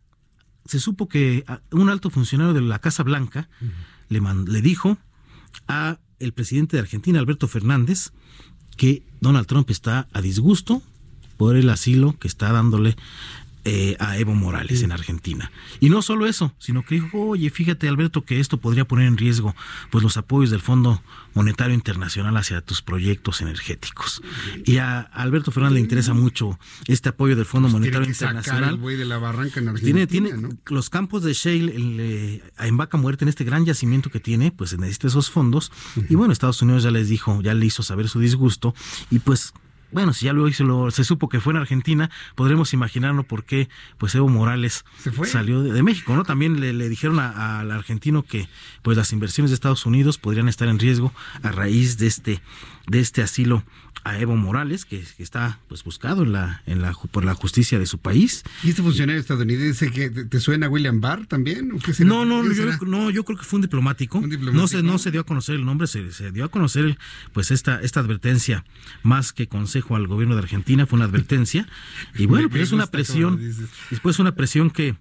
S13: se supo que un alto funcionario de la Casa Blanca le, le dijo a el presidente de Argentina, Alberto Fernández, que Donald Trump está a disgusto por el asilo que está dándole eh, a Evo Morales en Argentina. Y no solo eso, sino que dijo, oye, fíjate Alberto que esto podría poner en riesgo pues los apoyos del Fondo Monetario Internacional hacia tus proyectos energéticos. Y a Alberto Fernández le interesa mucho este apoyo del Fondo pues Monetario Internacional.
S1: de la barranca en
S13: tiene, tiene los campos de shale eh, en Vaca Muerte, en este gran yacimiento que tiene, pues necesita esos fondos. Y bueno, Estados Unidos ya les dijo, ya le hizo saber su disgusto y pues bueno, si ya luego se, lo, se supo que fue en Argentina, podremos imaginarnos por qué pues Evo Morales salió de, México, ¿no? También le, dijeron al argentino que pues las inversiones de Estados Unidos podrían estar en riesgo a raíz de este de este asilo a Evo Morales, que, está pues buscado en la, en la, por la justicia de su país.
S1: ¿Y este funcionario estadounidense que te, suena a William Barr también?
S13: no, no, yo, no, yo creo que fue un diplomático. No, se, no se dio a conocer el nombre, se, se, dio a conocer pues esta, esta advertencia, más que consejo al gobierno de Argentina, fue una advertencia. <laughs> Y bueno, pues es una presión, después una presión que,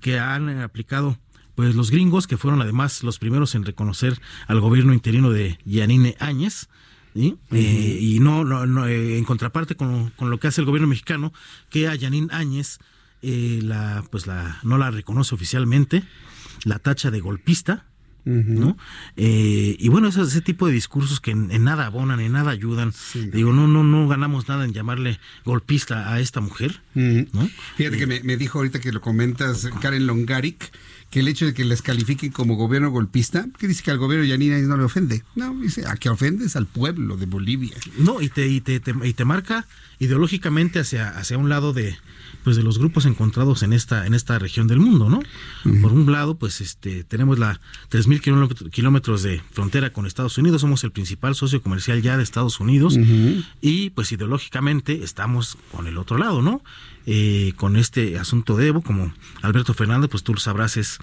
S13: que han aplicado pues los gringos, que fueron además los primeros en reconocer al gobierno interino de Yanine Áñez, eh, y no, no, eh, en contraparte con, lo que hace el gobierno mexicano, que a Yanin Áñez eh, la, pues la, no la reconoce oficialmente, la tacha de golpista, ¿no? y bueno, ese, ese tipo de discursos que en, nada abonan, en nada ayudan. Digo, no, no, no ganamos nada en llamarle golpista a esta mujer. ¿no?
S1: Fíjate que me, me, dijo ahorita que lo comentas Karen Longaric, que el hecho de que les califiquen como gobierno golpista, que dice que al gobierno Yanina no le ofende. No, dice, ¿a qué ofendes? Al pueblo de Bolivia.
S13: No, y te, y te, y te marca ideológicamente hacia, hacia un lado de, pues de los grupos encontrados en esta en esta región del mundo, ¿no? Por un lado, pues este tenemos la 3000 kilómetros de frontera con Estados Unidos, somos el principal socio comercial ya de Estados Unidos y pues ideológicamente estamos con el otro lado, ¿no? Eh, con este asunto de Evo, como Alberto Fernández, pues tú lo sabrás, es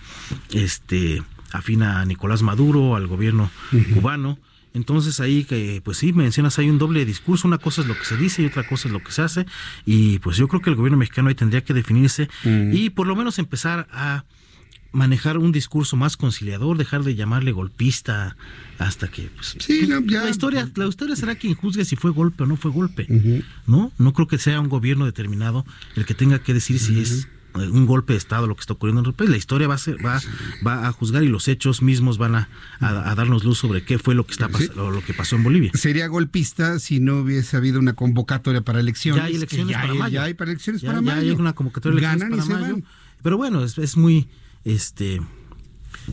S13: este afina a Nicolás Maduro, al gobierno cubano. Entonces ahí que pues sí mencionas hay un doble discurso, una cosa es lo que se dice y otra cosa es lo que se hace y pues yo creo que el gobierno mexicano ahí tendría que definirse y por lo menos empezar a manejar un discurso más conciliador, dejar de llamarle golpista hasta que pues,
S1: sí, pues,
S13: la historia la historia será quien juzgue si fue golpe o no fue golpe, ¿no? No creo que sea un gobierno determinado el que tenga que decir si es un golpe de estado lo que está ocurriendo en el país. La historia va a ser, va, va a juzgar y los hechos mismos van a, darnos luz sobre qué fue lo que está lo que pasó en Bolivia.
S1: Sería golpista si no hubiese habido una convocatoria para elecciones.
S13: Ya hay elecciones para mayo.
S1: Ya hay para elecciones para mayo.
S13: Ya hay una convocatoria de elecciones para mayo. Pero bueno, es, es muy este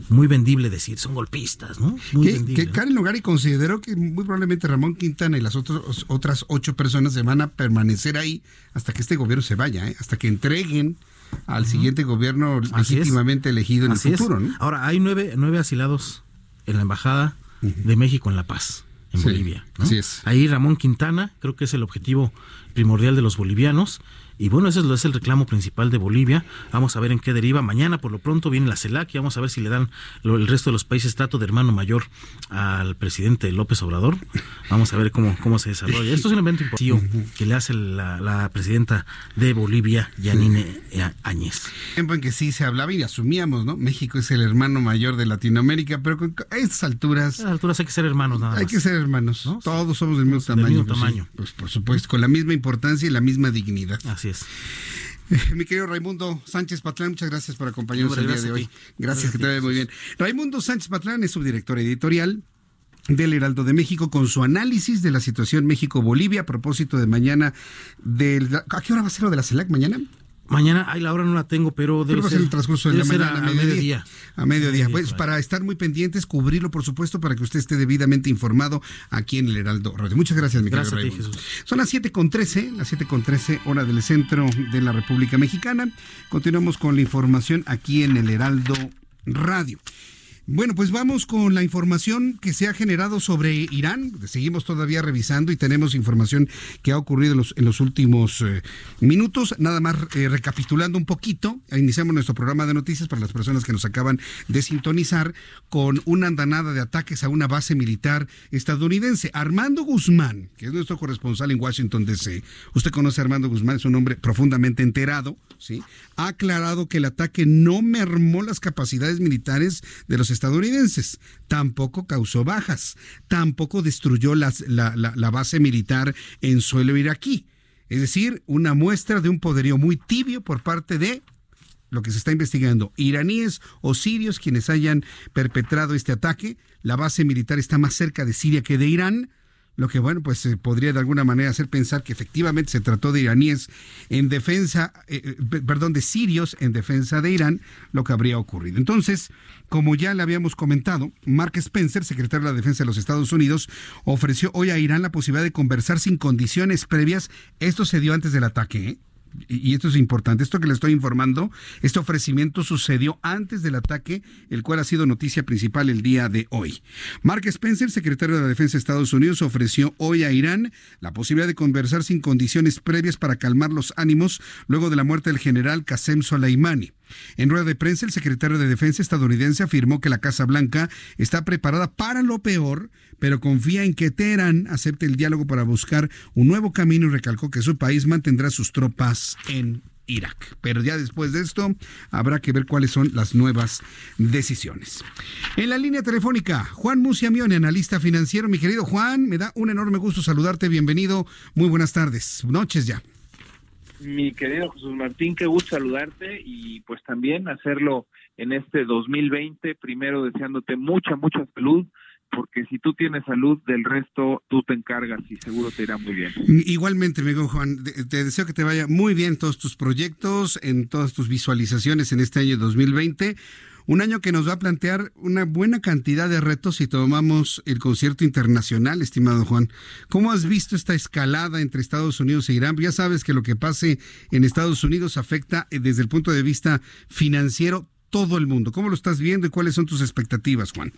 S13: muy vendible decir, son golpistas, ¿no?
S1: Muy que, Karen Lugari consideró que muy probablemente Ramón Quintana y las otros, otras ocho personas se van a permanecer ahí hasta que este gobierno se vaya, ¿eh? hasta que entreguen al siguiente gobierno legítimamente elegido en el futuro. ¿no?
S13: Ahora, hay nueve, nueve asilados en la Embajada de México en La Paz, en Bolivia.
S1: Así es.
S13: Ahí Ramón Quintana, creo que es el objetivo primordial de los bolivianos. Y bueno, ese es el reclamo principal de Bolivia. Vamos a ver en qué deriva. Mañana, por lo pronto, viene la CELAC y vamos a ver si le dan el resto de los países trato de hermano mayor al presidente López Obrador. Vamos a ver cómo, cómo se desarrolla. Esto es un evento importante que le hace la, presidenta de Bolivia, Yanine Áñez.
S1: Tiempo en que sí se hablaba y asumíamos, ¿no? México es el hermano mayor de Latinoamérica, pero a estas alturas.
S13: A estas alturas hay que ser hermanos, nada
S1: Hay que ser hermanos. Todos somos del mismo tamaño.
S13: Del mismo
S1: pues
S13: tamaño.
S1: Pues por supuesto, con la misma importancia y la misma dignidad.
S13: Así es. <laughs>
S1: Mi querido Raimundo Sánchez Patlán, muchas gracias por acompañarnos el día de hoy. Gracias, que te vaya muy bien. Raimundo Sánchez Patlán es subdirector editorial del Heraldo de México con su análisis de la situación México-Bolivia a propósito de mañana del... ¿A qué hora va a ser lo de la CELAC mañana?
S13: Mañana, ay, la hora no la tengo, pero debe ser,
S1: el transcurso de la mañana,
S13: a, mediodía.
S1: A mediodía. Pues para estar muy pendientes, cubrirlo, por supuesto, para que usted esté debidamente informado aquí en el Heraldo Radio. Muchas gracias, mi
S13: Gracias a ti, Jesús.
S1: Son las 7.13, las 7.13 hora del centro de la República Mexicana. Continuamos con la información aquí en el Heraldo Radio. Bueno, pues vamos con la información que se ha generado sobre Irán. Seguimos todavía revisando y tenemos información que ha ocurrido en los, en los últimos eh, minutos. Nada más eh, recapitulando un poquito, iniciamos nuestro programa de noticias para las personas que nos acaban de sintonizar con una andanada de ataques a una base militar estadounidense. Armando Guzmán, que es nuestro corresponsal en Washington, D.C., usted conoce a Armando Guzmán, es un hombre profundamente enterado, ¿sí? Ha aclarado que el ataque no mermó las capacidades militares de los estadounidenses, tampoco causó bajas, tampoco destruyó la, base militar en suelo iraquí. Es decir, una muestra de un poderío muy tibio por parte de lo que se está investigando, iraníes o sirios quienes hayan perpetrado este ataque. La base militar está más cerca de Siria que de Irán lo que bueno, pues se podría de alguna manera hacer pensar que efectivamente se trató de iraníes en defensa, eh, eh, perdón, de sirios en defensa de Irán, lo que habría ocurrido. Entonces, como ya le habíamos comentado, Mark Spencer, secretario de la Defensa de los Estados Unidos, ofreció hoy a Irán la posibilidad de conversar sin condiciones previas. Esto se dio antes del ataque, ¿eh? Y esto es importante, esto que le estoy informando, este ofrecimiento sucedió antes del ataque, el cual ha sido noticia principal el día de hoy. Mark Spencer, secretario de la Defensa de Estados Unidos, ofreció hoy a Irán la posibilidad de conversar sin condiciones previas para calmar los ánimos luego de la muerte del general Qasem Soleimani. En rueda de prensa, el secretario de Defensa estadounidense afirmó que la Casa Blanca está preparada para lo peor, pero confía en que Teherán acepte el diálogo para buscar un nuevo camino y recalcó que su país mantendrá sus tropas en Irak. Pero ya después de esto habrá que ver cuáles son las nuevas decisiones. En la línea telefónica, Juan Musiamione, analista financiero. Mi querido Juan, me da un enorme gusto saludarte. Bienvenido. Muy buenas tardes. Noches ya
S14: mi querido Jesús Martín, qué gusto saludarte y pues también hacerlo en este 2020, primero deseándote mucha, mucha salud, porque si tú tienes salud, del resto tú te encargas y seguro te irá muy bien.
S1: Igualmente, amigo Juan, te deseo que te vaya muy bien en todos tus proyectos, en todas tus visualizaciones en este año 2020 un año que nos va a plantear una buena cantidad de retos si tomamos el concierto internacional, estimado Juan. ¿Cómo has visto esta escalada entre Estados Unidos e Irán? Ya sabes que lo que pase en Estados Unidos afecta eh, desde el punto de vista financiero todo el mundo. ¿Cómo lo estás viendo y cuáles son tus expectativas, Juan?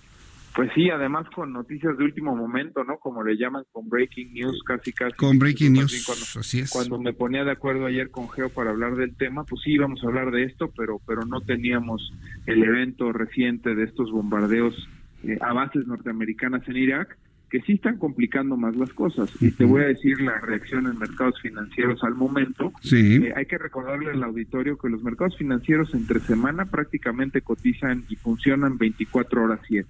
S14: Pues sí, además con noticias de último momento, ¿no? Como le llaman con breaking news, casi casi.
S1: Con breaking news, cuando, así es.
S14: Cuando me ponía de acuerdo ayer con Geo para hablar del tema, pues sí íbamos a hablar de esto, pero pero no teníamos el evento reciente de estos bombardeos eh, a bases norteamericanas en Irak que sí están complicando más las cosas. Y te voy a decir la reacción en mercados financieros al momento.
S1: Sí.
S14: Eh, hay que recordarle al auditorio que los mercados financieros entre semana prácticamente cotizan y funcionan 24 horas 7.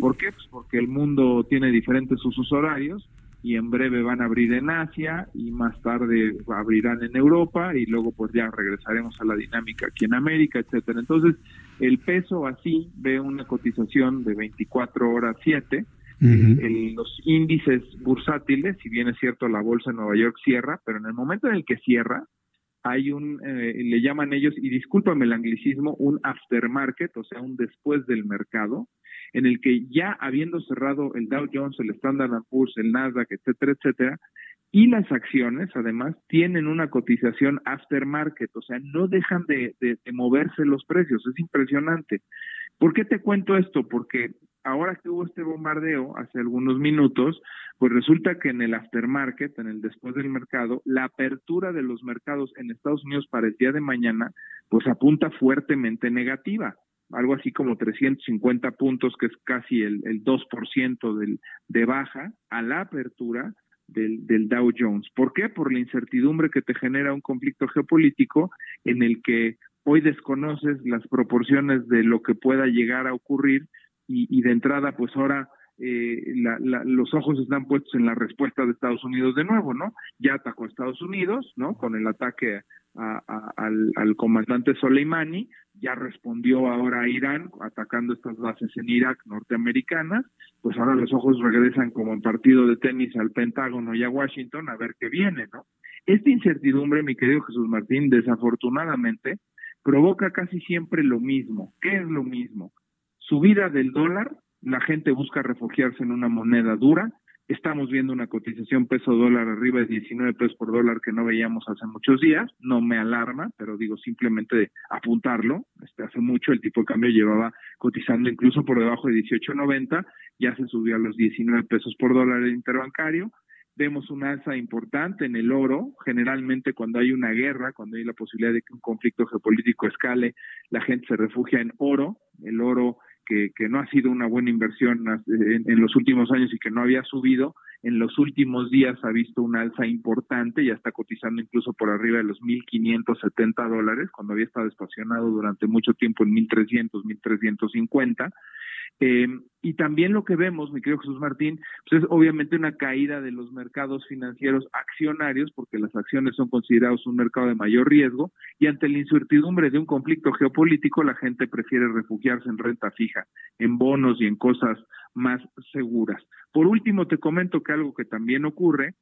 S14: ¿Por qué? Pues porque el mundo tiene diferentes usos horarios y en breve van a abrir en Asia y más tarde abrirán en Europa y luego pues ya regresaremos a la dinámica aquí en América, etcétera. Entonces, el peso así ve una cotización de 24 horas 7 en los índices bursátiles, si bien es cierto la bolsa de Nueva York cierra, pero en el momento en el que cierra, hay un, eh, le llaman ellos, y discúlpame el anglicismo, un aftermarket, o sea, un después del mercado, en el que ya habiendo cerrado el Dow Jones, el Standard Poor's, el Nasdaq, etcétera, etcétera, y las acciones además tienen una cotización aftermarket, o sea, no dejan de, de moverse los precios, es impresionante. ¿Por qué te cuento esto? Porque ahora que hubo este bombardeo hace algunos minutos, pues resulta que en el aftermarket, en el después del mercado, la apertura de los mercados en Estados Unidos para el día de mañana, pues apunta fuertemente negativa algo así como 350 puntos, que es casi el, el 2% del, de baja a la apertura del, del Dow Jones. ¿Por qué? Por la incertidumbre que te genera un conflicto geopolítico en el que hoy desconoces las proporciones de lo que pueda llegar a ocurrir y, de entrada, pues ahora eh, los ojos están puestos en la respuesta de Estados Unidos de nuevo, ¿no? Ya atacó a Estados Unidos, ¿no? Con el ataque al, comandante Soleimani, ya respondió ahora a Irán atacando estas bases en Irak norteamericanas, pues ahora los ojos regresan como en partido de tenis al Pentágono y a Washington a ver qué viene, ¿no? Esta incertidumbre, mi querido Jesús Martín, desafortunadamente provoca casi siempre lo mismo. ¿Qué es lo mismo? Subida del dólar, la gente busca refugiarse en una moneda dura, Estamos viendo una cotización peso dólar arriba de 19 pesos por dólar que no veíamos hace muchos días. No me alarma, pero digo simplemente apuntarlo. Este, hace mucho el tipo de cambio llevaba cotizando incluso por debajo de 18.90, ya se subió a los 19 pesos por dólar el interbancario. Vemos una alza importante en el oro. Generalmente cuando hay una guerra, cuando hay la posibilidad de que un conflicto geopolítico escale, la gente se refugia en oro. El oro que, no ha sido una buena inversión en, los últimos años y que no había subido, en los últimos días ha visto una alza importante, ya está cotizando incluso por arriba de los 1.570 dólares, cuando había estado estacionado durante mucho tiempo en 1.300, 1.350. Eh, y también lo que vemos, mi querido Jesús Martín, pues es obviamente una caída de los mercados financieros accionarios, porque las acciones son considerados un mercado de mayor riesgo, y ante la incertidumbre de un conflicto geopolítico, la gente prefiere refugiarse en renta fija, en bonos y en cosas más seguras. Por último, te comento que algo que también ocurre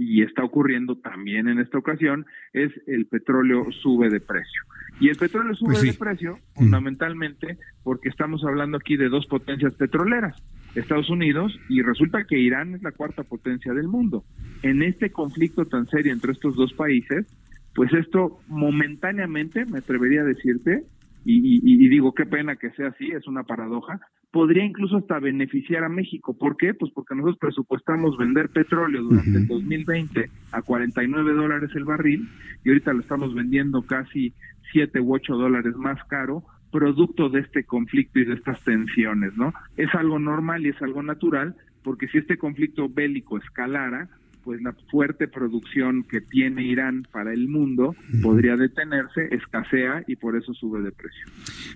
S14: y está ocurriendo también en esta ocasión, es el petróleo sube de precio. Y el petróleo sube pues de precio fundamentalmente porque estamos hablando aquí de dos potencias petroleras, Estados Unidos y resulta que Irán es la cuarta potencia del mundo. En este conflicto tan serio entre estos dos países, pues esto momentáneamente, me atrevería a decirte, y, digo qué pena que sea así, es una paradoja, podría incluso hasta beneficiar a México. ¿Por qué? Pues porque nosotros presupuestamos vender petróleo durante el 2020 a 49 dólares el barril y ahorita lo estamos vendiendo casi 7 u 8 dólares más caro producto de este conflicto y de estas tensiones, ¿no? Es algo normal y es algo natural porque si este conflicto bélico escalara, pues la fuerte producción que tiene Irán para el mundo podría detenerse, escasea y por eso sube de precio.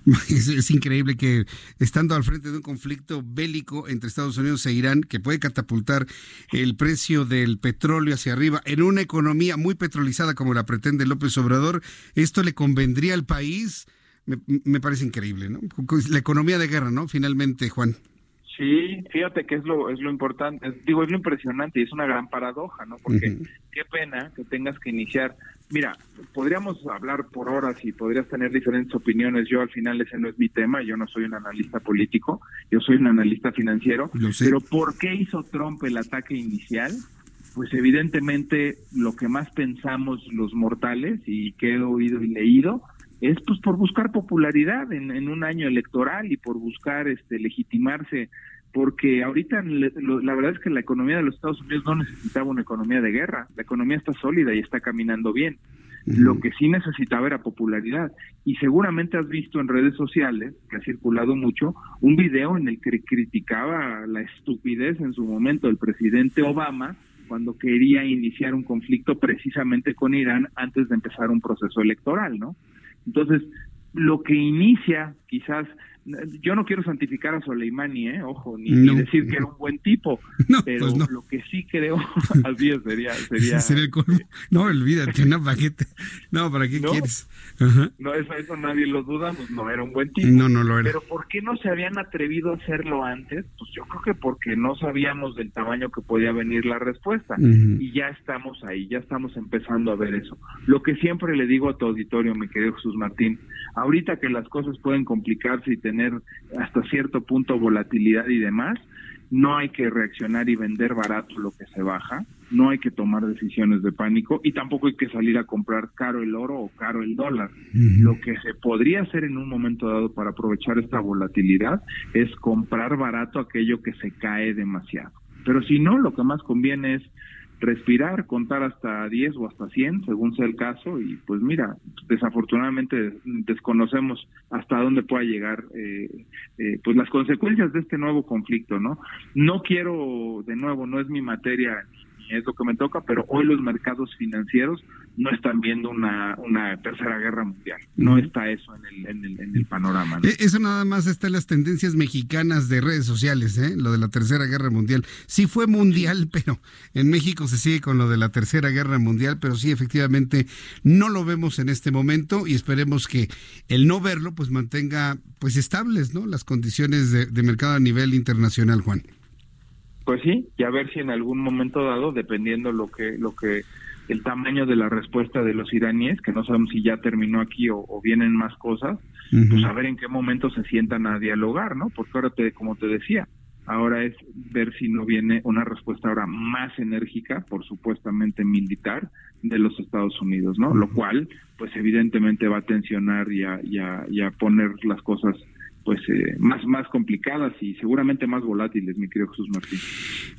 S14: <laughs>
S1: Es, increíble que estando al frente de un conflicto bélico entre Estados Unidos e Irán, que puede catapultar el precio del petróleo hacia arriba en una economía muy petrolizada como la pretende López Obrador, esto le convendría al país. Me, me parece increíble, ¿no? La economía de guerra, ¿no? Finalmente, Juan.
S14: Sí, fíjate que es lo es lo importante, digo, es lo impresionante y es una gran paradoja, ¿no? Porque qué pena que tengas que iniciar. Mira, podríamos hablar por horas y podrías tener diferentes opiniones. Yo al final ese no es mi tema, yo no soy un analista político, yo soy un analista financiero. Pero ¿por qué hizo Trump el ataque inicial? Pues evidentemente lo que más pensamos los mortales y que he oído y leído es pues por buscar popularidad en, un año electoral y por buscar este legitimarse porque ahorita la verdad es que la economía de los Estados Unidos no necesitaba una economía de guerra, la economía está sólida y está caminando bien. Lo que sí necesitaba era popularidad. Y seguramente has visto en redes sociales, que ha circulado mucho, un video en el que criticaba la estupidez en su momento del presidente Obama cuando quería iniciar un conflicto precisamente con Irán antes de empezar un proceso electoral, ¿no? Entonces, lo que inicia quizás yo no quiero santificar a Soleimani, ¿eh? ojo, ni, decir que era un buen tipo, <laughs> pero pues lo que sí creo, <laughs> así <laughs> sería... sería,
S1: el No, olvídate, no, ¿para qué, no, ¿para qué quieres?
S14: No, eso, eso nadie lo duda, pues no era un buen tipo.
S1: No, no lo era.
S14: Pero ¿por qué no se habían atrevido a hacerlo antes? Pues yo creo que porque no sabíamos del tamaño que podía venir la respuesta. Y ya estamos ahí, ya estamos empezando a ver eso. Lo que siempre le digo a tu auditorio, mi querido Jesús Martín, ahorita que las cosas pueden complicarse y tener tener hasta cierto punto volatilidad y demás, no hay que reaccionar y vender barato lo que se baja, no hay que tomar decisiones de pánico y tampoco hay que salir a comprar caro el oro o caro el dólar. Lo que se podría hacer en un momento dado para aprovechar esta volatilidad es comprar barato aquello que se cae demasiado. Pero si no, lo que más conviene es respirar, contar hasta 10 o hasta 100, según sea el caso, y pues mira, desafortunadamente desconocemos hasta dónde pueda llegar eh, eh, pues las consecuencias de este nuevo conflicto, ¿no? No quiero, de nuevo, no es mi materia es lo que me toca, pero hoy los mercados financieros no están viendo una, una tercera guerra mundial. No está eso en el, en el, en el panorama.
S1: E, eso nada más está en las tendencias mexicanas de redes sociales, ¿eh? lo de la tercera guerra mundial. Sí fue mundial, pero en México se sigue con lo de la tercera guerra mundial, pero sí efectivamente no lo vemos en este momento y esperemos que el no verlo pues mantenga pues estables ¿no? las condiciones de, de mercado a nivel internacional, Juan.
S14: Pues sí, y a ver si en algún momento dado, dependiendo lo que lo que el tamaño de la respuesta de los iraníes, que no sabemos si ya terminó aquí o, vienen más cosas, pues a ver en qué momento se sientan a dialogar, ¿no? Porque ahora, te, como te decía, ahora es ver si no viene una respuesta ahora más enérgica, por supuestamente militar, de los Estados Unidos, ¿no? Lo cual, pues evidentemente va a tensionar y a, y a poner las cosas pues eh, más más complicadas y seguramente más volátiles, mi querido Jesús Martín.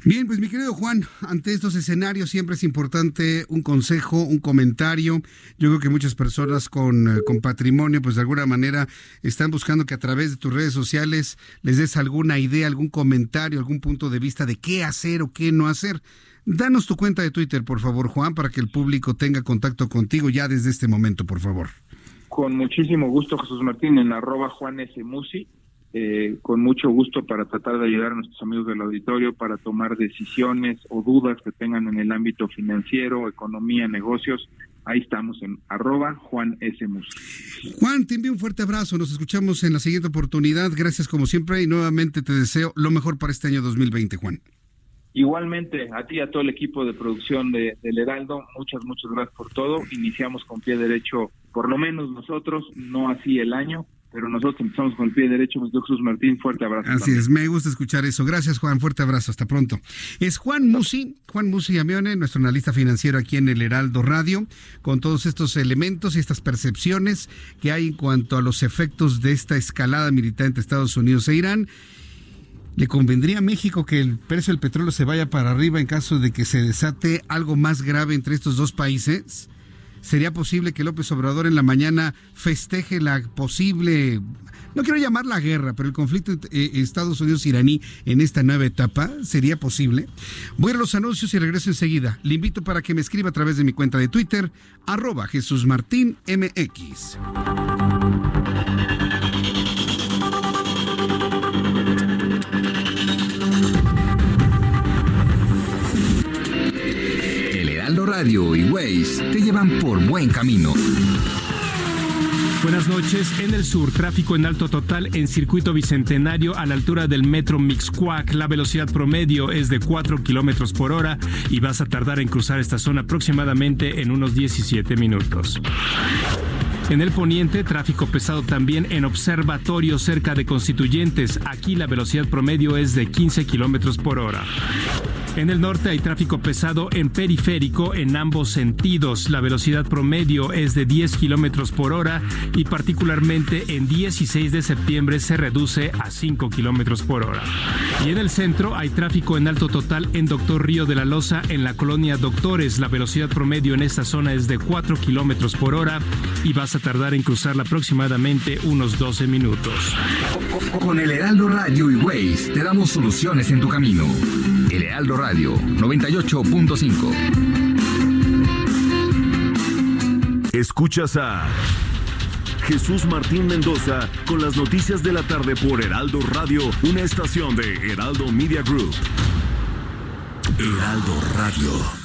S1: Bien, pues mi querido Juan, ante estos escenarios siempre es importante un consejo, un comentario. Yo creo que muchas personas con, eh, con patrimonio, pues de alguna manera están buscando que a través de tus redes sociales les des alguna idea, algún comentario, algún punto de vista de qué hacer o qué no hacer. Danos tu cuenta de Twitter, por favor, Juan, para que el público tenga contacto contigo ya desde este momento, por favor.
S14: Con muchísimo gusto, Jesús Martín, en arroba Juan S. Musi, eh, con mucho gusto para tratar de ayudar a nuestros amigos del auditorio para tomar decisiones o dudas que tengan en el ámbito financiero, economía, negocios. Ahí estamos en arroba Juan S. Musi.
S1: Juan, te envío un fuerte abrazo. Nos escuchamos en la siguiente oportunidad. Gracias como siempre y nuevamente te deseo lo mejor para este año 2020, Juan.
S14: Igualmente, a ti y a todo el equipo de producción de, del Heraldo, muchas, muchas gracias por todo. Iniciamos con pie derecho, por lo menos nosotros, no así el año, pero nosotros empezamos con el pie derecho. Jesús Martín, fuerte abrazo.
S1: Así es, me gusta escuchar eso. Gracias, Juan, fuerte abrazo, hasta pronto. Es Juan Musi, Juan Musi Amione, nuestro analista financiero aquí en el Heraldo Radio, con todos estos elementos y estas percepciones que hay en cuanto a los efectos de esta escalada militar entre Estados Unidos e Irán ¿Le convendría a México que el precio del petróleo se vaya para arriba en caso de que se desate algo más grave entre estos dos países? ¿Sería posible que López Obrador en la mañana festeje la posible, no quiero llamar la guerra, pero el conflicto eh, Estados Unidos-Iraní en esta nueva etapa? ¿Sería posible? Voy a los anuncios y regreso enseguida. Le invito para que me escriba a través de mi cuenta de Twitter, arroba Jesús Martín MX.
S9: Radio y Waze te llevan por buen camino.
S10: Buenas noches. En el sur, tráfico en alto total en circuito bicentenario a la altura del metro Mixcuac. La velocidad promedio es de 4 kilómetros por hora y vas a tardar en cruzar esta zona aproximadamente en unos 17 minutos. En el poniente, tráfico pesado también en observatorio cerca de Constituyentes. Aquí la velocidad promedio es de 15 kilómetros por hora. En el norte hay tráfico pesado en periférico en ambos sentidos. La velocidad promedio es de 10 kilómetros por hora y particularmente en 16 de septiembre se reduce a 5 kilómetros por hora. Y en el centro hay tráfico en alto total en Doctor Río de la Loza en la colonia Doctores. La velocidad promedio en esta zona es de 4 kilómetros por hora y vas a tardar en cruzarla aproximadamente unos 12 minutos.
S9: Con el Heraldo Radio y Waze te damos soluciones en tu camino. El Heraldo Radio 98.5.
S11: Escuchas a Jesús Martín Mendoza con las noticias de la tarde por Heraldo Radio, una estación de Heraldo Media Group. Heraldo Radio.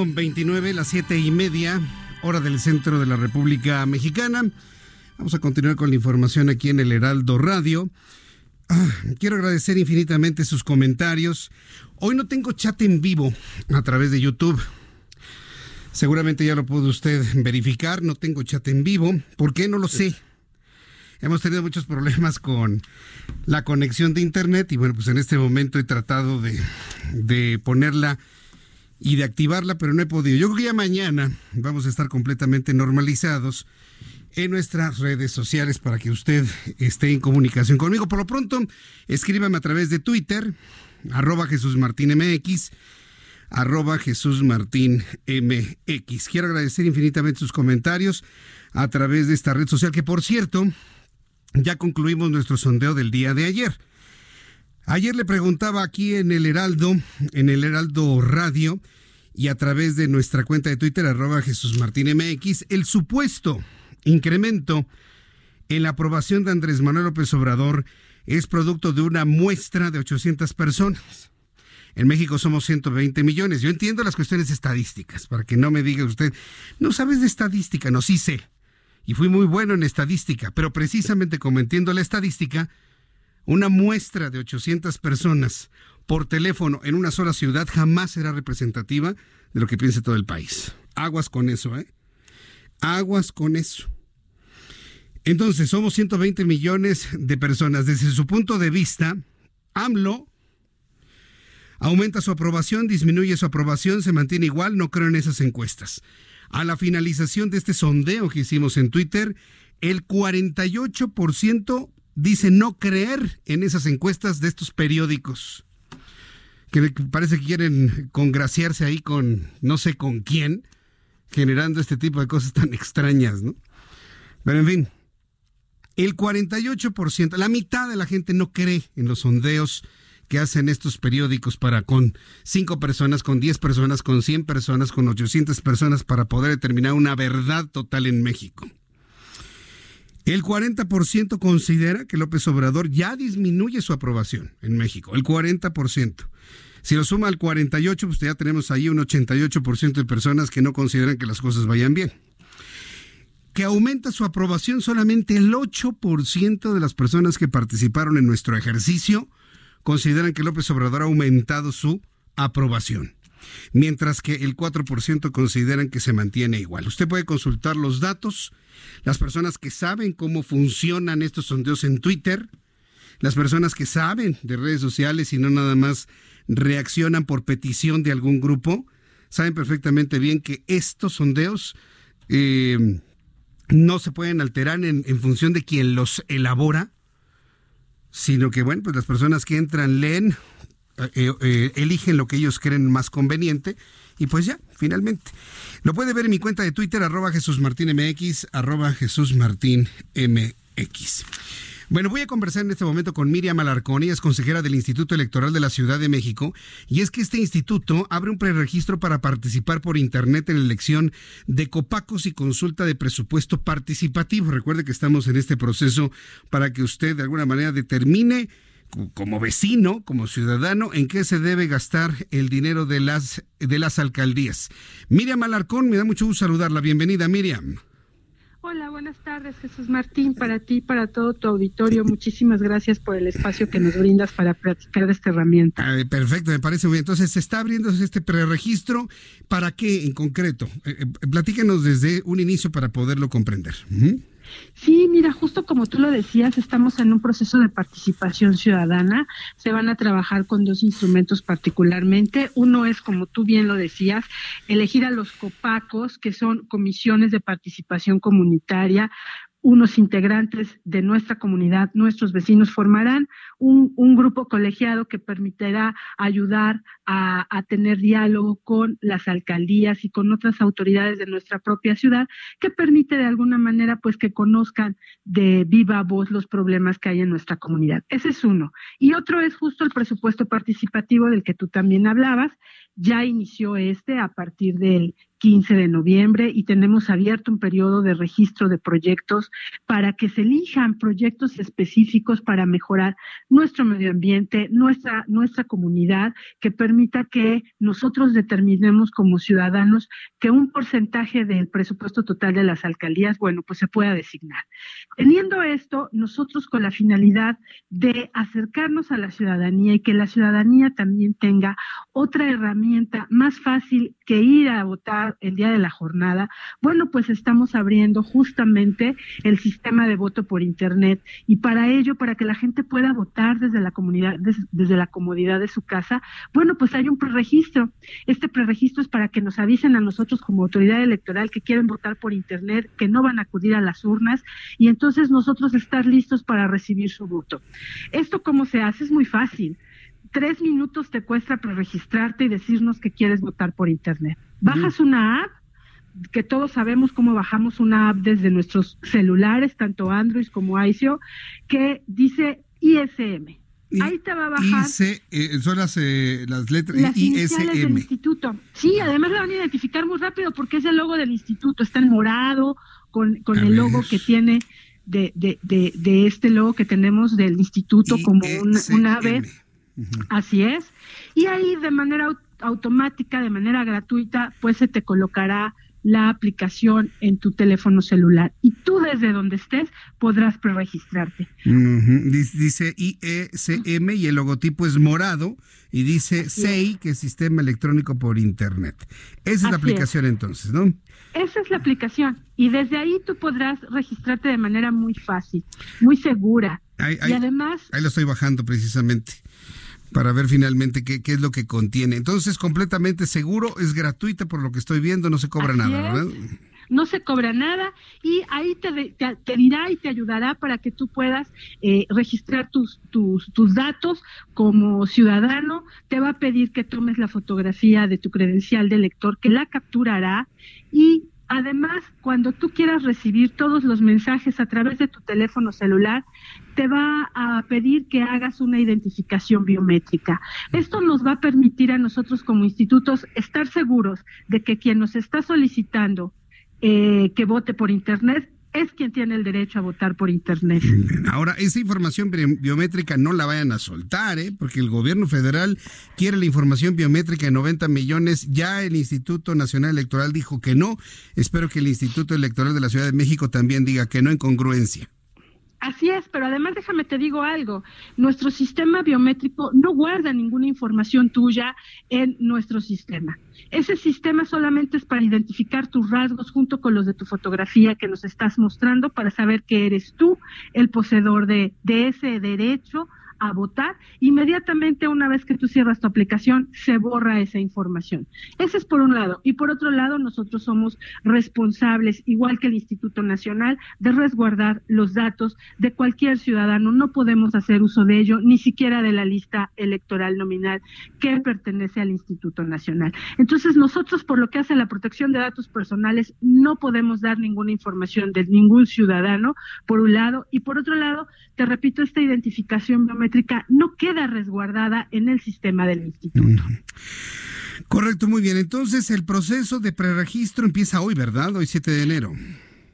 S1: Con 29, las siete y media, hora del centro de la República Mexicana. Vamos a continuar con la información aquí en el Heraldo Radio. Ah, quiero agradecer infinitamente sus comentarios. Hoy no tengo chat en vivo a través de YouTube. Seguramente ya lo pudo usted verificar. No tengo chat en vivo. ¿Por qué? No lo sé. Hemos tenido muchos problemas con la conexión de internet y bueno, pues en este momento he tratado de ponerla y de activarla, pero no he podido. Yo creo que ya mañana vamos a estar completamente normalizados en nuestras redes sociales para que usted esté en comunicación conmigo. Por lo pronto, escríbame a través de Twitter, arroba Jesús Martín MX, arroba Jesús Martín MX. Quiero agradecer infinitamente sus comentarios a través de esta red social, que por cierto, ya concluimos nuestro sondeo del día de ayer. Ayer le preguntaba aquí en el Heraldo, en el Heraldo Radio y a través de nuestra cuenta de Twitter, arroba Jesús Martín MX, el supuesto incremento en la aprobación de Andrés Manuel López Obrador es producto de una muestra de 800 personas. En México somos 120 millones. Yo entiendo las cuestiones estadísticas, para que no me diga usted, no sabes de estadística, no, sí sé. Y fui muy bueno en estadística, pero precisamente como entiendo la estadística, una muestra de 800 personas por teléfono en una sola ciudad jamás será representativa de lo que piense todo el país. Aguas con eso, ¿eh? Aguas con eso. Entonces, somos 120 millones de personas. Desde su punto de vista, AMLO aumenta su aprobación, disminuye su aprobación, se mantiene igual, no creo en esas encuestas. A la finalización de este sondeo que hicimos en Twitter, el 48% dice no creer en esas encuestas de estos periódicos, que parece que quieren congraciarse ahí con no sé con quién, generando este tipo de cosas tan extrañas, ¿no? Pero en fin, el 48%, la mitad de la gente no cree en los sondeos que hacen estos periódicos para con cinco personas, con 10 personas, con 100 personas, con 800 personas para poder determinar una verdad total en México. El 40% considera que López Obrador ya disminuye su aprobación en México, el 40%. Si lo suma al 48, pues ya tenemos ahí un 88% de personas que no consideran que las cosas vayan bien. Que aumenta su aprobación solamente el 8% de las personas que participaron en nuestro ejercicio consideran que López Obrador ha aumentado su aprobación mientras que el 4% consideran que se mantiene igual. Usted puede consultar los datos las personas que saben cómo funcionan estos sondeos en Twitter, las personas que saben de redes sociales y no nada más reaccionan por petición de algún grupo, saben perfectamente bien que estos sondeos eh, no se pueden alterar en, función de quien los elabora, sino que, bueno, pues las personas que entran leen, eh, eh, eligen lo que ellos creen más conveniente y pues ya, finalmente. Lo puede ver en mi cuenta de Twitter, arroba Jesús Martín MX, arroba Jesús Martín MX. Bueno, voy a conversar en este momento con Miriam Alarcón, ella es consejera del Instituto Electoral de la Ciudad de México, y es que este instituto abre un preregistro para participar por Internet en la elección de copacos y consulta de presupuesto participativo. Recuerde que estamos en este proceso para que usted de alguna manera determine como vecino, como ciudadano, en qué se debe gastar el dinero de las, de las alcaldías. Miriam Alarcón, me da mucho gusto saludarla. Bienvenida, Miriam.
S15: Hola, buenas tardes, Jesús Martín, para ti, para todo tu auditorio. Muchísimas gracias por el espacio que nos brindas para practicar de esta herramienta.
S1: perfecto, me parece muy bien. Entonces, se está abriendo este preregistro. ¿Para qué en concreto? Eh, eh, platíquenos desde un inicio para poderlo comprender.
S15: Sí, mira, justo como tú lo decías, estamos en un proceso de participación ciudadana. Se van a trabajar con dos instrumentos particularmente. Uno es, como tú bien lo decías, elegir a los copacos, que son comisiones de participación comunitaria, unos integrantes de nuestra comunidad, nuestros vecinos, formarán un, grupo colegiado que permitirá ayudar a, tener diálogo con las alcaldías y con otras autoridades de nuestra propia ciudad, que permite de alguna manera pues que conozcan de viva voz los problemas que hay en nuestra comunidad. Ese es uno. Y otro es justo el presupuesto participativo del que tú también hablabas. Ya inició este a partir del 15 de noviembre y tenemos abierto un periodo de registro de proyectos para que se elijan proyectos específicos para mejorar nuestro medio ambiente, nuestra, nuestra comunidad, que permita que nosotros determinemos como ciudadanos que un porcentaje del presupuesto total de las alcaldías, bueno, pues se pueda designar. Teniendo esto, nosotros con la finalidad de acercarnos a la ciudadanía y que la ciudadanía también tenga otra herramienta más fácil que ir a votar el día de la jornada, bueno, pues estamos abriendo justamente el sistema de voto por Internet y para ello, para que la gente pueda votar desde la comunidad, desde la comodidad de su casa, bueno, pues hay un preregistro. Este preregistro es para que nos avisen a nosotros como autoridad electoral que quieren votar por Internet, que no van a acudir a las urnas y entonces nosotros estar listos para recibir su voto. ¿Esto cómo se hace? Es muy fácil tres minutos te cuesta preregistrarte y decirnos que quieres votar por Internet. Bajas una app, que todos sabemos cómo bajamos una app desde nuestros celulares, tanto Android como ICO, que dice ISM. Ahí te va a bajar.
S1: Eh, son las, eh, las letras
S15: las ISM. del instituto. Sí, además la van a identificar muy rápido porque es el logo del instituto. Está en morado, con, con el logo que tiene de, de, de, este logo que tenemos del instituto como un, un ave. Así es. Y ahí de manera automática, de manera gratuita, pues se te colocará la aplicación en tu teléfono celular y tú desde donde estés podrás preregistrarte.
S1: Dice IECM y el logotipo es morado y dice SEI, que es Sistema Electrónico por Internet. Esa es la aplicación entonces, ¿no?
S15: Esa es la aplicación y desde ahí tú podrás registrarte de manera muy fácil, muy segura. y además...
S1: Ahí lo estoy bajando precisamente para ver finalmente qué, qué, es lo que contiene. Entonces, completamente seguro, es gratuita por lo que estoy viendo, no se cobra nada, ¿verdad?
S15: No se cobra nada y ahí te, te, dirá y te ayudará para que tú puedas eh, registrar tus, tus, tus datos como ciudadano. Te va a pedir que tomes la fotografía de tu credencial de lector, que la capturará y Además, cuando tú quieras recibir todos los mensajes a través de tu teléfono celular, te va a pedir que hagas una identificación biométrica. Esto nos va a permitir a nosotros como institutos estar seguros de que quien nos está solicitando eh, que vote por Internet es quien tiene el derecho a votar por Internet.
S1: Ahora, esa información biométrica no la vayan a soltar, ¿eh? porque el gobierno federal quiere la información biométrica de 90 millones. Ya el Instituto Nacional Electoral dijo que no. Espero que el Instituto Electoral de la Ciudad de México también diga que no en congruencia.
S15: Así es, pero además déjame te digo algo, nuestro sistema biométrico no guarda ninguna información tuya en nuestro sistema. Ese sistema solamente es para identificar tus rasgos junto con los de tu fotografía que nos estás mostrando para saber que eres tú el poseedor de, de ese derecho a votar, inmediatamente una vez que tú cierras tu aplicación, se borra esa información. Ese es por un lado. Y por otro lado, nosotros somos responsables, igual que el Instituto Nacional, de resguardar los datos de cualquier ciudadano. No podemos hacer uso de ello, ni siquiera de la lista electoral nominal que pertenece al Instituto Nacional. Entonces, nosotros, por lo que hace la protección de datos personales, no podemos dar ninguna información de ningún ciudadano, por un lado, y por otro lado, te repito, esta identificación biométrica no queda resguardada en el sistema del instituto.
S1: Correcto, muy bien. Entonces el proceso de preregistro empieza hoy, ¿verdad? Hoy 7 de enero.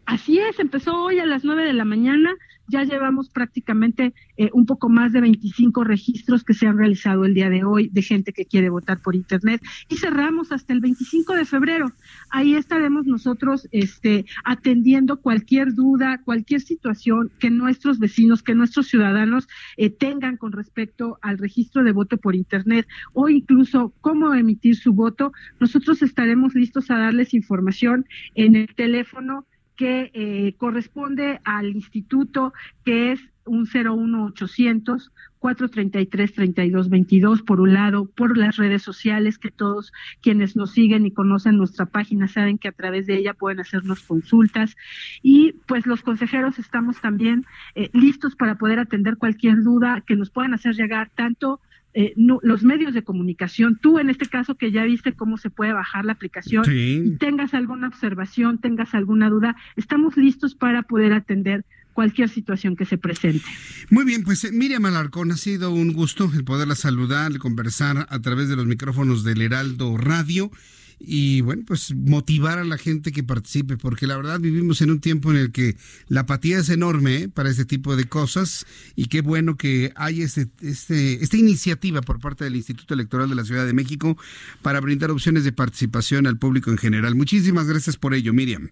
S15: Así es, empezó hoy a las 9 de la mañana ya llevamos prácticamente eh, un poco más de 25 registros que se han realizado el día de hoy de gente que quiere votar por Internet y cerramos hasta el 25 de febrero. Ahí estaremos nosotros este, atendiendo cualquier duda, cualquier situación que nuestros vecinos, que nuestros ciudadanos eh, tengan con respecto al registro de voto por Internet o incluso cómo emitir su voto. Nosotros estaremos listos a darles información en el teléfono que eh, corresponde al instituto, que es un 01800 433 3222 por un lado, por las redes sociales que todos quienes nos siguen y conocen nuestra página saben que a través de ella pueden hacernos consultas. Y pues los consejeros estamos también eh, listos para poder atender cualquier duda que nos puedan hacer llegar tanto eh, los medios de comunicación, tú en este caso que ya viste cómo se puede bajar la aplicación, y tengas alguna observación, tengas alguna duda, estamos listos para poder atender cualquier situación que se presente.
S1: Muy bien, pues eh, Miriam Alarcón, ha sido un gusto el poderla saludar, conversar a través de los micrófonos del Heraldo Radio y bueno, pues motivar a la gente que participe, porque la verdad vivimos en un tiempo en el que la apatía es enorme ¿eh? para este tipo de cosas y qué bueno que hay este, este, esta iniciativa por parte del Instituto Electoral de la Ciudad de México para brindar opciones de participación al público en general. Muchísimas gracias por ello, Miriam.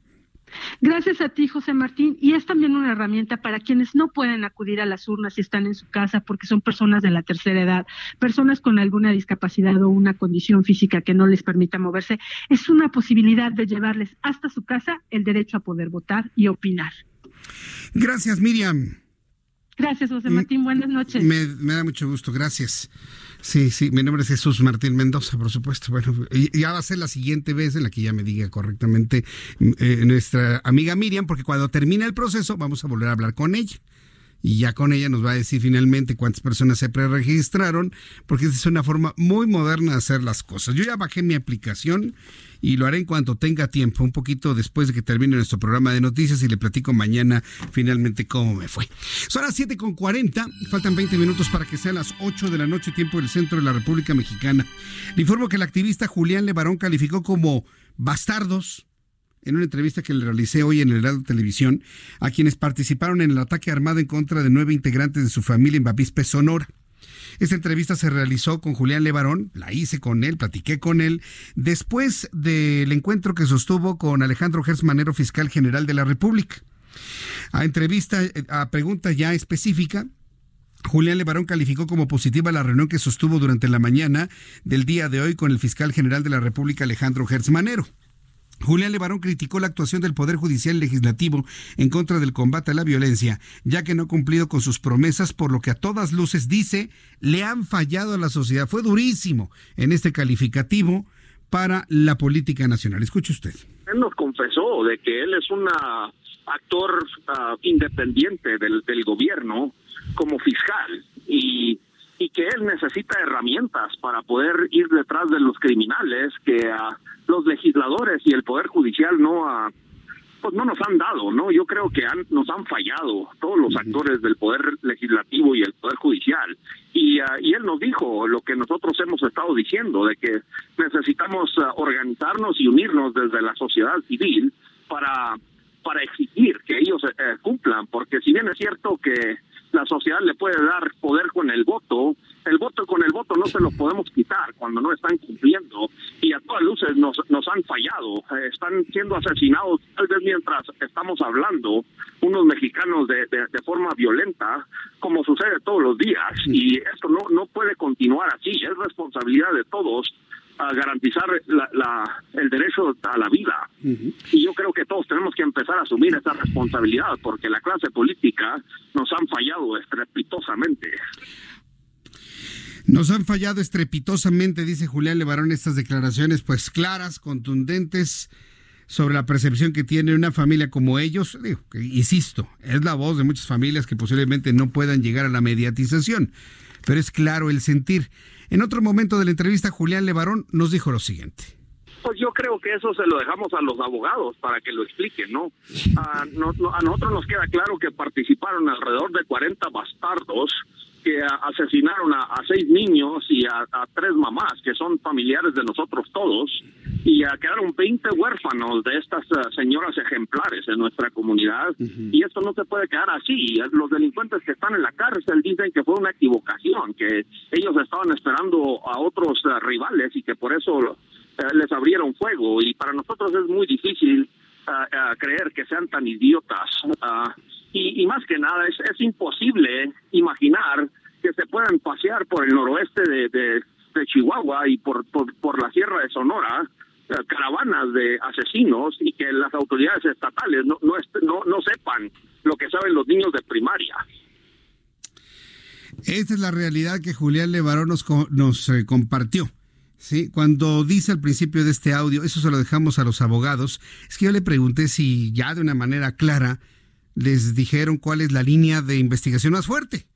S15: Gracias a ti, José Martín. Y es también una herramienta para quienes no pueden acudir a las urnas y están en su casa porque son personas de la tercera edad, personas con alguna discapacidad o una condición física que no les permita moverse. Es una posibilidad de llevarles hasta su casa el derecho a poder votar y opinar.
S1: Gracias, Miriam.
S15: Gracias, José Martín. Buenas noches.
S1: Me, me, da mucho gusto. Gracias. Sí, sí, mi nombre es Jesús Martín Mendoza, por supuesto. Bueno, ya va a ser la siguiente vez en la que ya me diga correctamente eh, nuestra amiga Miriam, porque cuando termine el proceso vamos a volver a hablar con ella y ya con ella nos va a decir finalmente cuántas personas se preregistraron, porque esa es una forma muy moderna de hacer las cosas. Yo ya bajé mi aplicación y lo haré en cuanto tenga tiempo, un poquito después de que termine nuestro programa de noticias y le platico mañana finalmente cómo me fue. Son las 7.40, faltan 20 minutos para que sean las 8 de la noche, tiempo del centro de la República Mexicana. Le informo que el activista Julián Levarón calificó como bastardos en una entrevista que le realicé hoy en el Radio Televisión a quienes participaron en el ataque armado en contra de nueve integrantes de su familia en Bavispe, Sonora. Esta entrevista se realizó con Julián Levarón, la hice con él, platiqué con él, después del encuentro que sostuvo con Alejandro Gersmanero, fiscal general de la República. A entrevista, a pregunta ya específica, Julián Levarón calificó como positiva la reunión que sostuvo durante la mañana del día de hoy con el fiscal general de la República, Alejandro Gersmanero. Julián Levarón criticó la actuación del Poder Judicial Legislativo en contra del combate a la violencia, ya que no ha cumplido con sus promesas, por lo que a todas luces dice le han fallado a la sociedad. Fue durísimo en este calificativo para la política nacional. Escuche usted.
S2: Él nos confesó de que él es un actor uh, independiente del gobierno como fiscal y y que él necesita herramientas para poder ir detrás de los criminales que uh, los legisladores y el poder judicial no uh, pues no nos han dado, ¿no? Yo creo que han, nos han fallado todos los actores del poder legislativo y el poder judicial. Y, uh, y él nos dijo lo que nosotros hemos estado diciendo, de que necesitamos organizarnos y unirnos desde la sociedad civil para, para exigir que ellos eh, cumplan, porque si bien es cierto que la sociedad le puede dar poder con el voto, el voto con el voto no se lo podemos quitar cuando no están cumpliendo y a todas luces nos, nos han fallado, eh, están siendo asesinados tal vez mientras estamos hablando unos mexicanos de, de, forma violenta como sucede todos los días y esto no, no puede continuar así, es responsabilidad de todos a garantizar la, el derecho a la vida. Y yo creo que todos tenemos que empezar a asumir esa responsabilidad porque la clase política nos han fallado estrepitosamente.
S1: Nos han fallado estrepitosamente, dice Julián Levarón, estas declaraciones pues claras, contundentes sobre la percepción que tiene una familia como ellos. Digo, que, insisto, es la voz de muchas familias que posiblemente no puedan llegar a la mediatización, pero es claro el sentir. En otro momento de la entrevista, Julián Levarón nos dijo lo siguiente.
S2: Pues yo creo que eso se lo dejamos a los abogados para que lo expliquen, ¿no? A, nosotros nos queda claro que participaron alrededor de 40 bastardos que asesinaron a, seis niños y a, tres mamás, que son familiares de nosotros todos, y quedaron 20 huérfanos de estas eh, señoras ejemplares en nuestra comunidad, y esto no se puede quedar así. Los delincuentes que están en la cárcel dicen que fue una equivocación, que ellos estaban esperando a otros eh, rivales y que por eso eh, les abrieron fuego. Y para nosotros es muy difícil uh, creer que sean tan idiotas y, y, más que nada es, es imposible imaginar que se puedan pasear por el noroeste de, de, Chihuahua y por, por, por la sierra de Sonora caravanas de asesinos y que las autoridades estatales no, no, no, no sepan lo que saben los niños de primaria.
S1: Esta es la realidad que Julián Levarón nos, nos eh, compartió. Sí, cuando dice al principio de este audio, eso se lo dejamos a los abogados, es que yo le pregunté si ya de una manera clara les dijeron cuál es la línea de investigación más fuerte.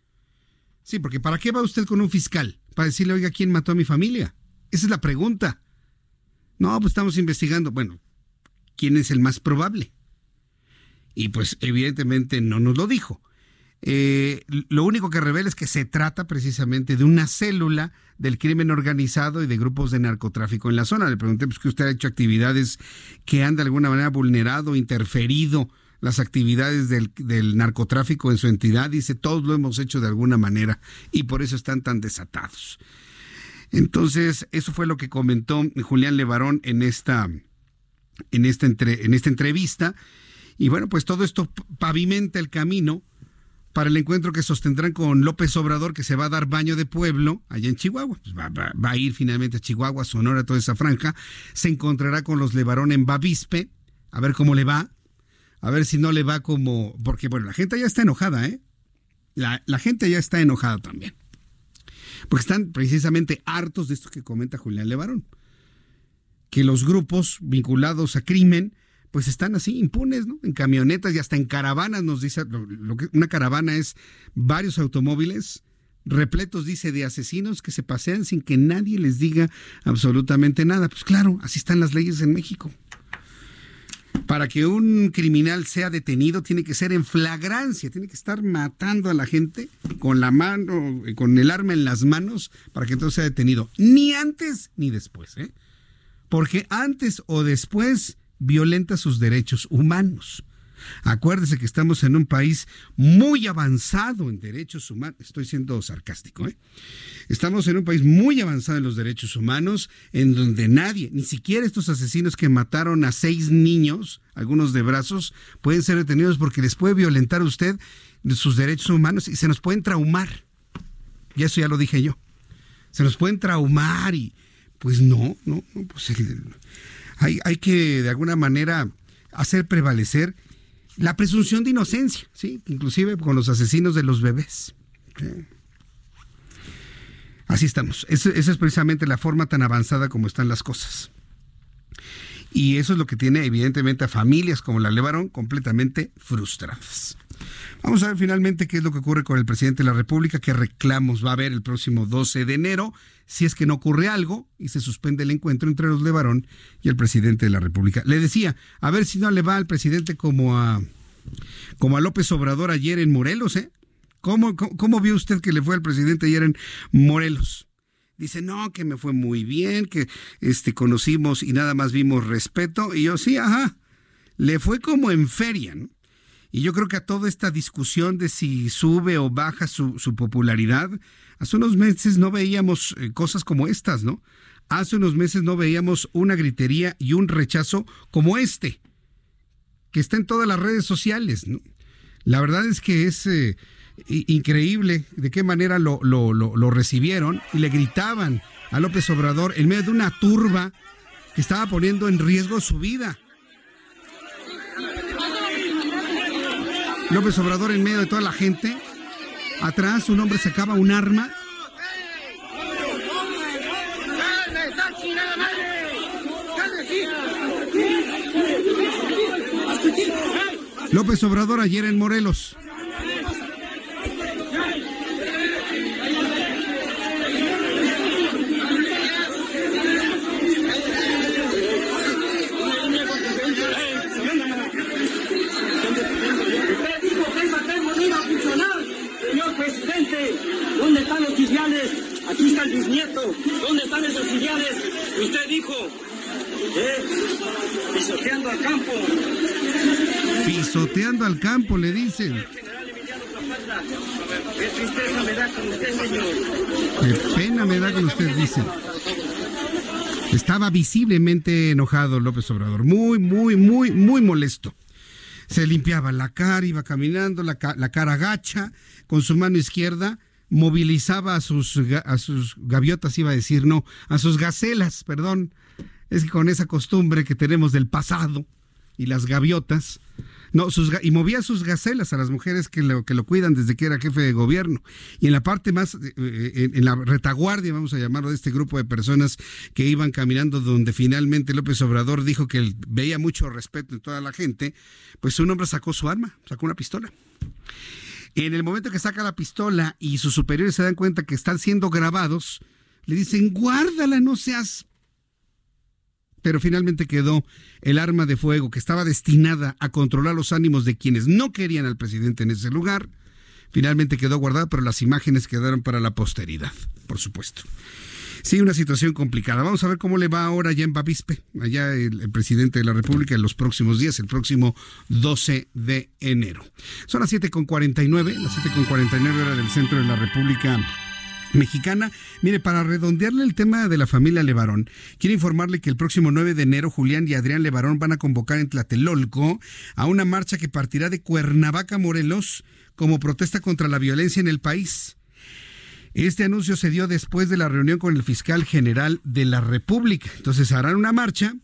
S1: Sí, porque ¿para qué va usted con un fiscal? Para decirle, oiga, ¿quién mató a mi familia? Esa es la pregunta. No, pues estamos investigando. Bueno, ¿quién es el más probable? Y pues evidentemente no nos lo dijo. eh, lo único que revela es que se trata precisamente de una célula del crimen organizado y de grupos de narcotráfico en la zona. Le pregunté pues, que usted ha hecho actividades que han de alguna manera vulnerado, interferido las actividades del, del, narcotráfico en su entidad. Dice, todos lo hemos hecho de alguna manera y por eso están tan desatados. Entonces, eso fue lo que comentó Julián Levarón en esta, en esta, entre, en esta entrevista. Y bueno, pues todo esto pavimenta el camino para el encuentro que sostendrán con López Obrador, que se va a dar baño de pueblo allá en Chihuahua. Pues va, a ir finalmente a Chihuahua, Sonora, toda esa franja. Se encontrará con los Levarón en Bavispe, a ver cómo le va. A ver si no le va como. Porque, bueno, la gente ya está enojada, ¿eh? La, la gente ya está enojada también. Porque están precisamente hartos de esto que comenta Julián Levarón. Que los grupos vinculados a crimen pues están así impunes, ¿no? En camionetas y hasta en caravanas nos dice, lo, que una caravana es varios automóviles repletos, dice, de asesinos que se pasean sin que nadie les diga absolutamente nada. Pues claro, así están las leyes en México. Para que un criminal sea detenido tiene que ser en flagrancia, tiene que estar matando a la gente con la mano, con el arma en las manos para que entonces sea detenido. Ni antes ni después, ¿eh? Porque antes o después violenta sus derechos humanos. Acuérdese que estamos en un país muy avanzado en derechos humanos. Estoy siendo sarcástico, ¿eh? Estamos en un país muy avanzado en los derechos humanos, en donde nadie, ni siquiera estos asesinos que mataron a seis niños, algunos de brazos, pueden ser detenidos porque les puede violentar a usted sus derechos humanos y se nos pueden traumar. Y eso ya lo dije yo. Se nos pueden traumar y pues no, no, pues hay, hay que de alguna manera hacer prevalecer la presunción de inocencia, ¿sí? inclusive con los asesinos de los bebés. Así estamos. esa es precisamente la forma tan avanzada como están las cosas. Y eso es lo que tiene evidentemente a familias como la Levarón completamente frustradas. Vamos a ver finalmente qué es lo que ocurre con el presidente de la República, qué reclamos va a haber el próximo 12 de enero, si es que no ocurre algo y se suspende el encuentro entre los Levarón y el presidente de la República. Le decía, a ver si no le va al presidente como a, como a López Obrador ayer en Morelos, ¿eh? ¿Cómo, cómo, vio usted que le fue al presidente ayer en Morelos? Dice, no, que me fue muy bien, que este, conocimos y nada más vimos respeto. Y yo, sí, ajá, le fue como en feria, ¿no? Y yo creo que a toda esta discusión de si sube o baja su, popularidad, hace unos meses no veíamos eh, cosas como estas, ¿no? Hace unos meses no veíamos una gritería y un rechazo como este, que está en todas las redes sociales, ¿no? La verdad es que es eh, increíble de qué manera lo, lo, lo recibieron y le gritaban a López Obrador en medio de una turba que estaba poniendo en riesgo su vida. López Obrador en medio de toda la gente. Atrás un hombre sacaba un arma. López Obrador ayer en Morelos.
S16: El bisnieto. ¿Dónde están esos sillales? Usted dijo, ¿eh? Pisoteando al campo.
S1: Pisoteando al campo, le dicen.
S16: Qué tristeza me da con usted, señor.
S1: Qué pena me da con usted, dice. Estaba visiblemente enojado López Obrador, muy, muy, muy, muy molesto. Se limpiaba la cara, iba caminando, la, la cara gacha, con su mano izquierda movilizaba a sus, a sus gaviotas, iba a decir, no, a sus gacelas, perdón. Es que con esa costumbre que tenemos del pasado y las gaviotas, no, sus, y movía sus gacelas a las mujeres que lo, que lo cuidan desde que era jefe de gobierno. Y en la parte más, eh, eh, en, la retaguardia, vamos a llamarlo, de este grupo de personas que iban caminando, donde finalmente López Obrador dijo que veía mucho respeto en toda la gente, pues un hombre sacó su arma, sacó una pistola. En el momento que saca la pistola y sus superiores se dan cuenta que están siendo grabados, le dicen, guárdala, no seas... Pero finalmente quedó el arma de fuego que estaba destinada a controlar los ánimos de quienes no querían al presidente en ese lugar. finalmente quedó guardada, pero las imágenes quedaron para la posteridad, por supuesto. Sí, una situación complicada. Vamos a ver cómo le va ahora ya en Bavispe, allá el, presidente de la República en los próximos días, el próximo 12 de enero. Son las 7.49, las 7.49 hora del centro de la República mexicana. Mire, para redondearle el tema de la familia Levarón, quiero informarle que el próximo 9 de enero Julián y Adrián Levarón van a convocar en Tlatelolco a una marcha que partirá de Cuernavaca, Morelos, como protesta contra la violencia en el país. Este anuncio se dio después de la reunión con el fiscal general de la República. Entonces harán una marcha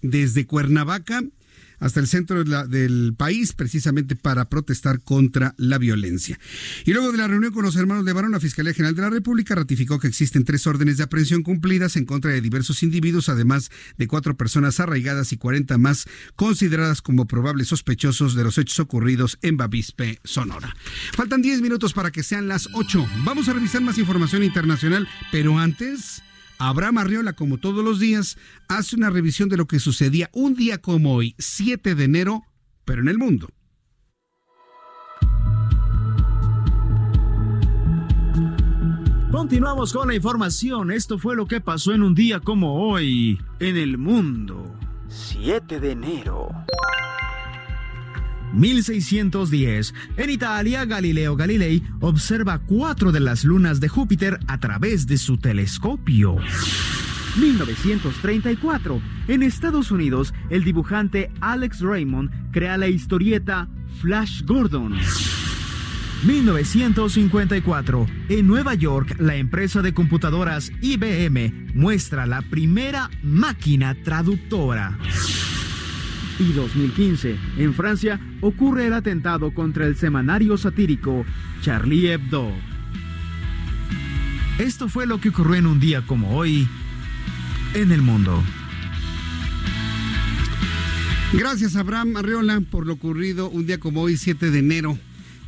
S1: desde Cuernavaca hasta el centro del país precisamente para protestar contra la violencia. Y luego de la reunión con los hermanos de Barón, la Fiscalía General de la República ratificó que existen tres órdenes de aprehensión cumplidas en contra de diversos individuos, además de cuatro personas arraigadas y 40 más consideradas como probables sospechosos de los hechos ocurridos en Bavispe, Sonora. Faltan 10 minutos para que sean las 8. Vamos a revisar más información internacional, pero antes... Abraham Arriola, como todos los días, hace una revisión de lo que sucedía un día como hoy, 7 de enero, pero en el mundo.
S7: Continuamos con la información. Esto fue lo que pasó en un día como hoy en el mundo. 7 de enero. 1610. En Italia, Galileo Galilei observa cuatro de las lunas de Júpiter a través de su telescopio. 1934. En Estados Unidos, el dibujante Alex Raymond crea la historieta Flash Gordon. 1954. En Nueva York, la empresa de computadoras IBM muestra la primera máquina traductora y 2015. En Francia ocurre el atentado contra el semanario satírico Charlie Hebdo. Esto fue lo que ocurrió en un día como hoy en el mundo.
S1: Gracias Abraham Arriola por lo ocurrido un día como hoy 7 de enero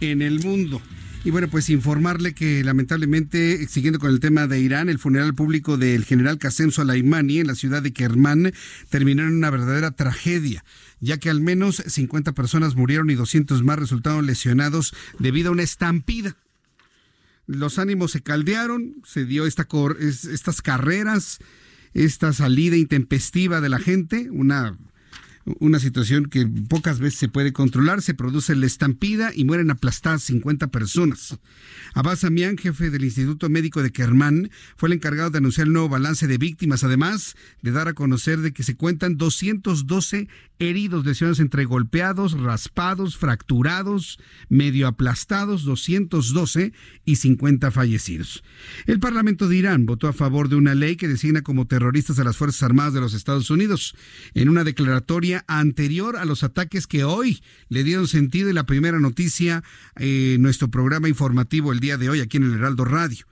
S1: en el mundo. Y bueno, pues informarle que lamentablemente, siguiendo con el tema de Irán, el funeral público del general Qasem Soleimani en la ciudad de Kermán terminó en una verdadera tragedia ya que al menos 50 personas murieron y 200 más resultaron lesionados debido a una estampida. Los ánimos se caldearon, se dio esta estas carreras, esta salida intempestiva de la gente, una una situación que pocas veces se puede controlar, se produce la estampida y mueren aplastadas 50 personas. Abbas Amián, jefe del Instituto Médico de Kermán, fue el encargado de anunciar el nuevo balance de víctimas, además de dar a conocer de que se cuentan 212 heridos, lesiones entre golpeados, raspados, fracturados, medio aplastados, 212 y 50 fallecidos. El Parlamento de Irán votó a favor de una ley que designa como terroristas a las Fuerzas Armadas de los Estados Unidos. En una declaratoria anterior a los ataques que hoy le dieron sentido y la primera noticia en nuestro programa informativo el día de hoy aquí en el Heraldo Radio.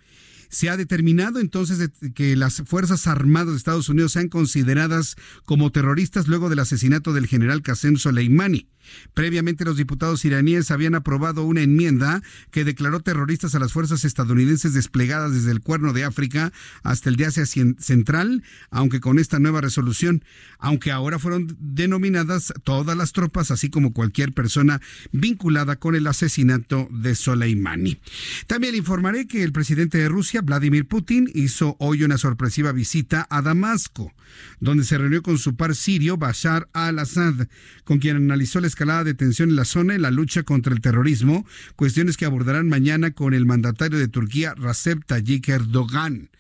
S1: Se ha determinado entonces que las Fuerzas Armadas de Estados Unidos sean consideradas como terroristas luego del asesinato del general Qasem Soleimani. Previamente los diputados iraníes habían aprobado una enmienda que declaró terroristas a las fuerzas estadounidenses desplegadas desde el Cuerno de África hasta el de Asia Central, aunque con esta nueva resolución, aunque ahora fueron denominadas todas las tropas, así como cualquier persona vinculada con el asesinato de Soleimani. También informaré que el presidente de Rusia, Vladimir Putin, hizo hoy una sorpresiva visita a Damasco, donde se reunió con su par sirio Bashar al-Assad, con quien analizó la escalada de tensión en la zona y la lucha contra el terrorismo, cuestiones que abordarán mañana con el mandatario de Turquía, Recep Tayyip Erdogan.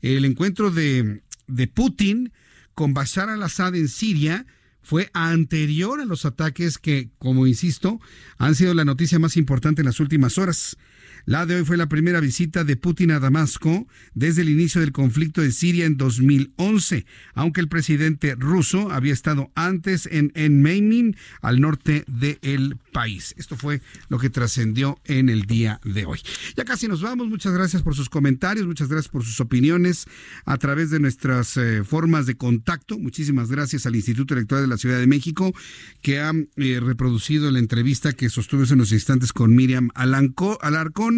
S1: El encuentro de, de Putin con Bashar al-Assad en Siria fue anterior a los ataques que, como insisto, han sido la noticia más importante en las últimas horas. La de hoy fue la primera visita de Putin a Damasco desde el inicio del conflicto de Siria en 2011, aunque el presidente ruso había estado antes en Enmeimin, al norte del país. Esto fue lo que trascendió en el día de hoy. Ya casi nos vamos. Muchas gracias por sus comentarios, muchas gracias por sus opiniones a través de nuestras eh, formas de contacto. Muchísimas gracias al Instituto Electoral de la Ciudad de México que ha eh, reproducido la entrevista que sostuve en unos instantes con Miriam Alarcón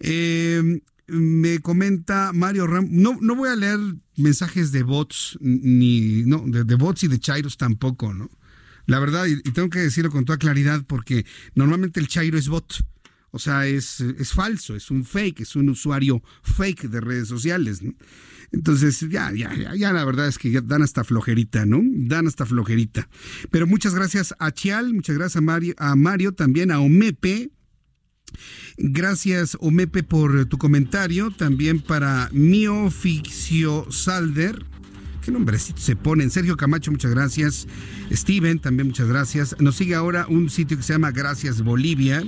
S1: eh, me comenta Mario Ram, no, no voy a leer mensajes de bots, ni no, de, bots y de Chairos tampoco, ¿no? La verdad, y, tengo que decirlo con toda claridad, porque normalmente el Chairo es bot. O sea, es, es falso, es un fake, es un usuario fake de redes sociales. Entonces, ya, ya, ya, la verdad es que dan hasta flojerita, ¿no? Dan hasta flojerita. Pero muchas gracias a Chial, muchas gracias a Mario, a Mario también a Omepe. Gracias, Omepe, por tu comentario. También para Mio Ficcio Salder. ¿Qué nombrecito se ponen? Sergio Camacho, muchas gracias. Steven, también muchas gracias. Nos sigue ahora un sitio que se llama Gracias Bolivia.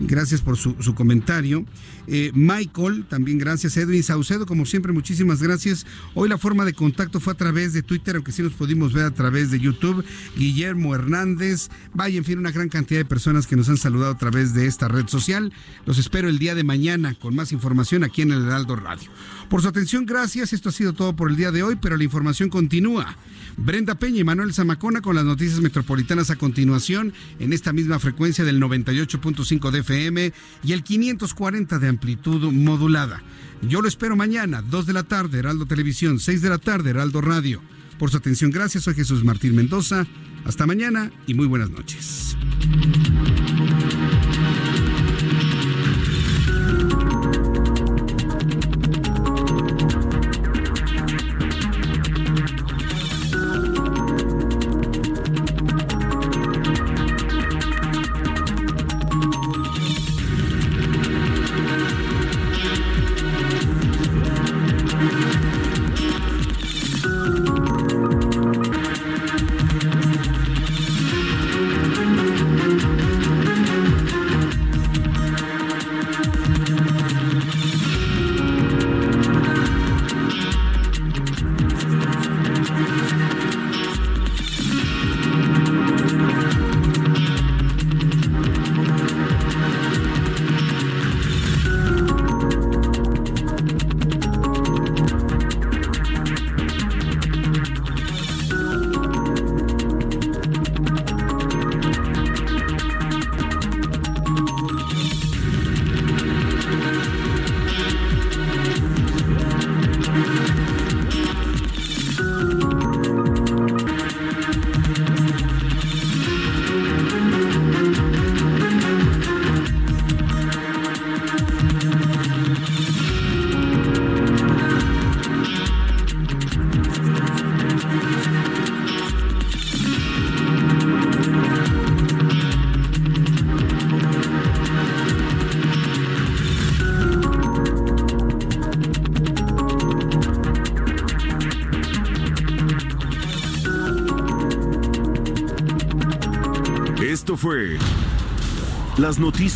S1: Gracias por su, comentario. Eh, Michael, también gracias. Edwin Saucedo, como siempre, muchísimas gracias. Hoy la forma de contacto fue a través de Twitter, aunque sí nos pudimos ver a través de YouTube. Guillermo Hernández, vaya, en fin, una gran cantidad de personas que nos han saludado a través de esta red social. Los espero el día de mañana con más información aquí en el Heraldo Radio. Por su atención, gracias. Esto ha sido todo por el día de hoy, pero la información continúa. Brenda Peña y Manuel Zamacona con las noticias metropolitanas a continuación en esta misma frecuencia del 98.5 de FM y el 540 de amplitud modulada. Yo lo espero mañana, 2 de la tarde, Heraldo Televisión, 6 de la tarde, Heraldo Radio. Por su atención, gracias. Soy Jesús Martín Mendoza. Hasta mañana y muy buenas noches.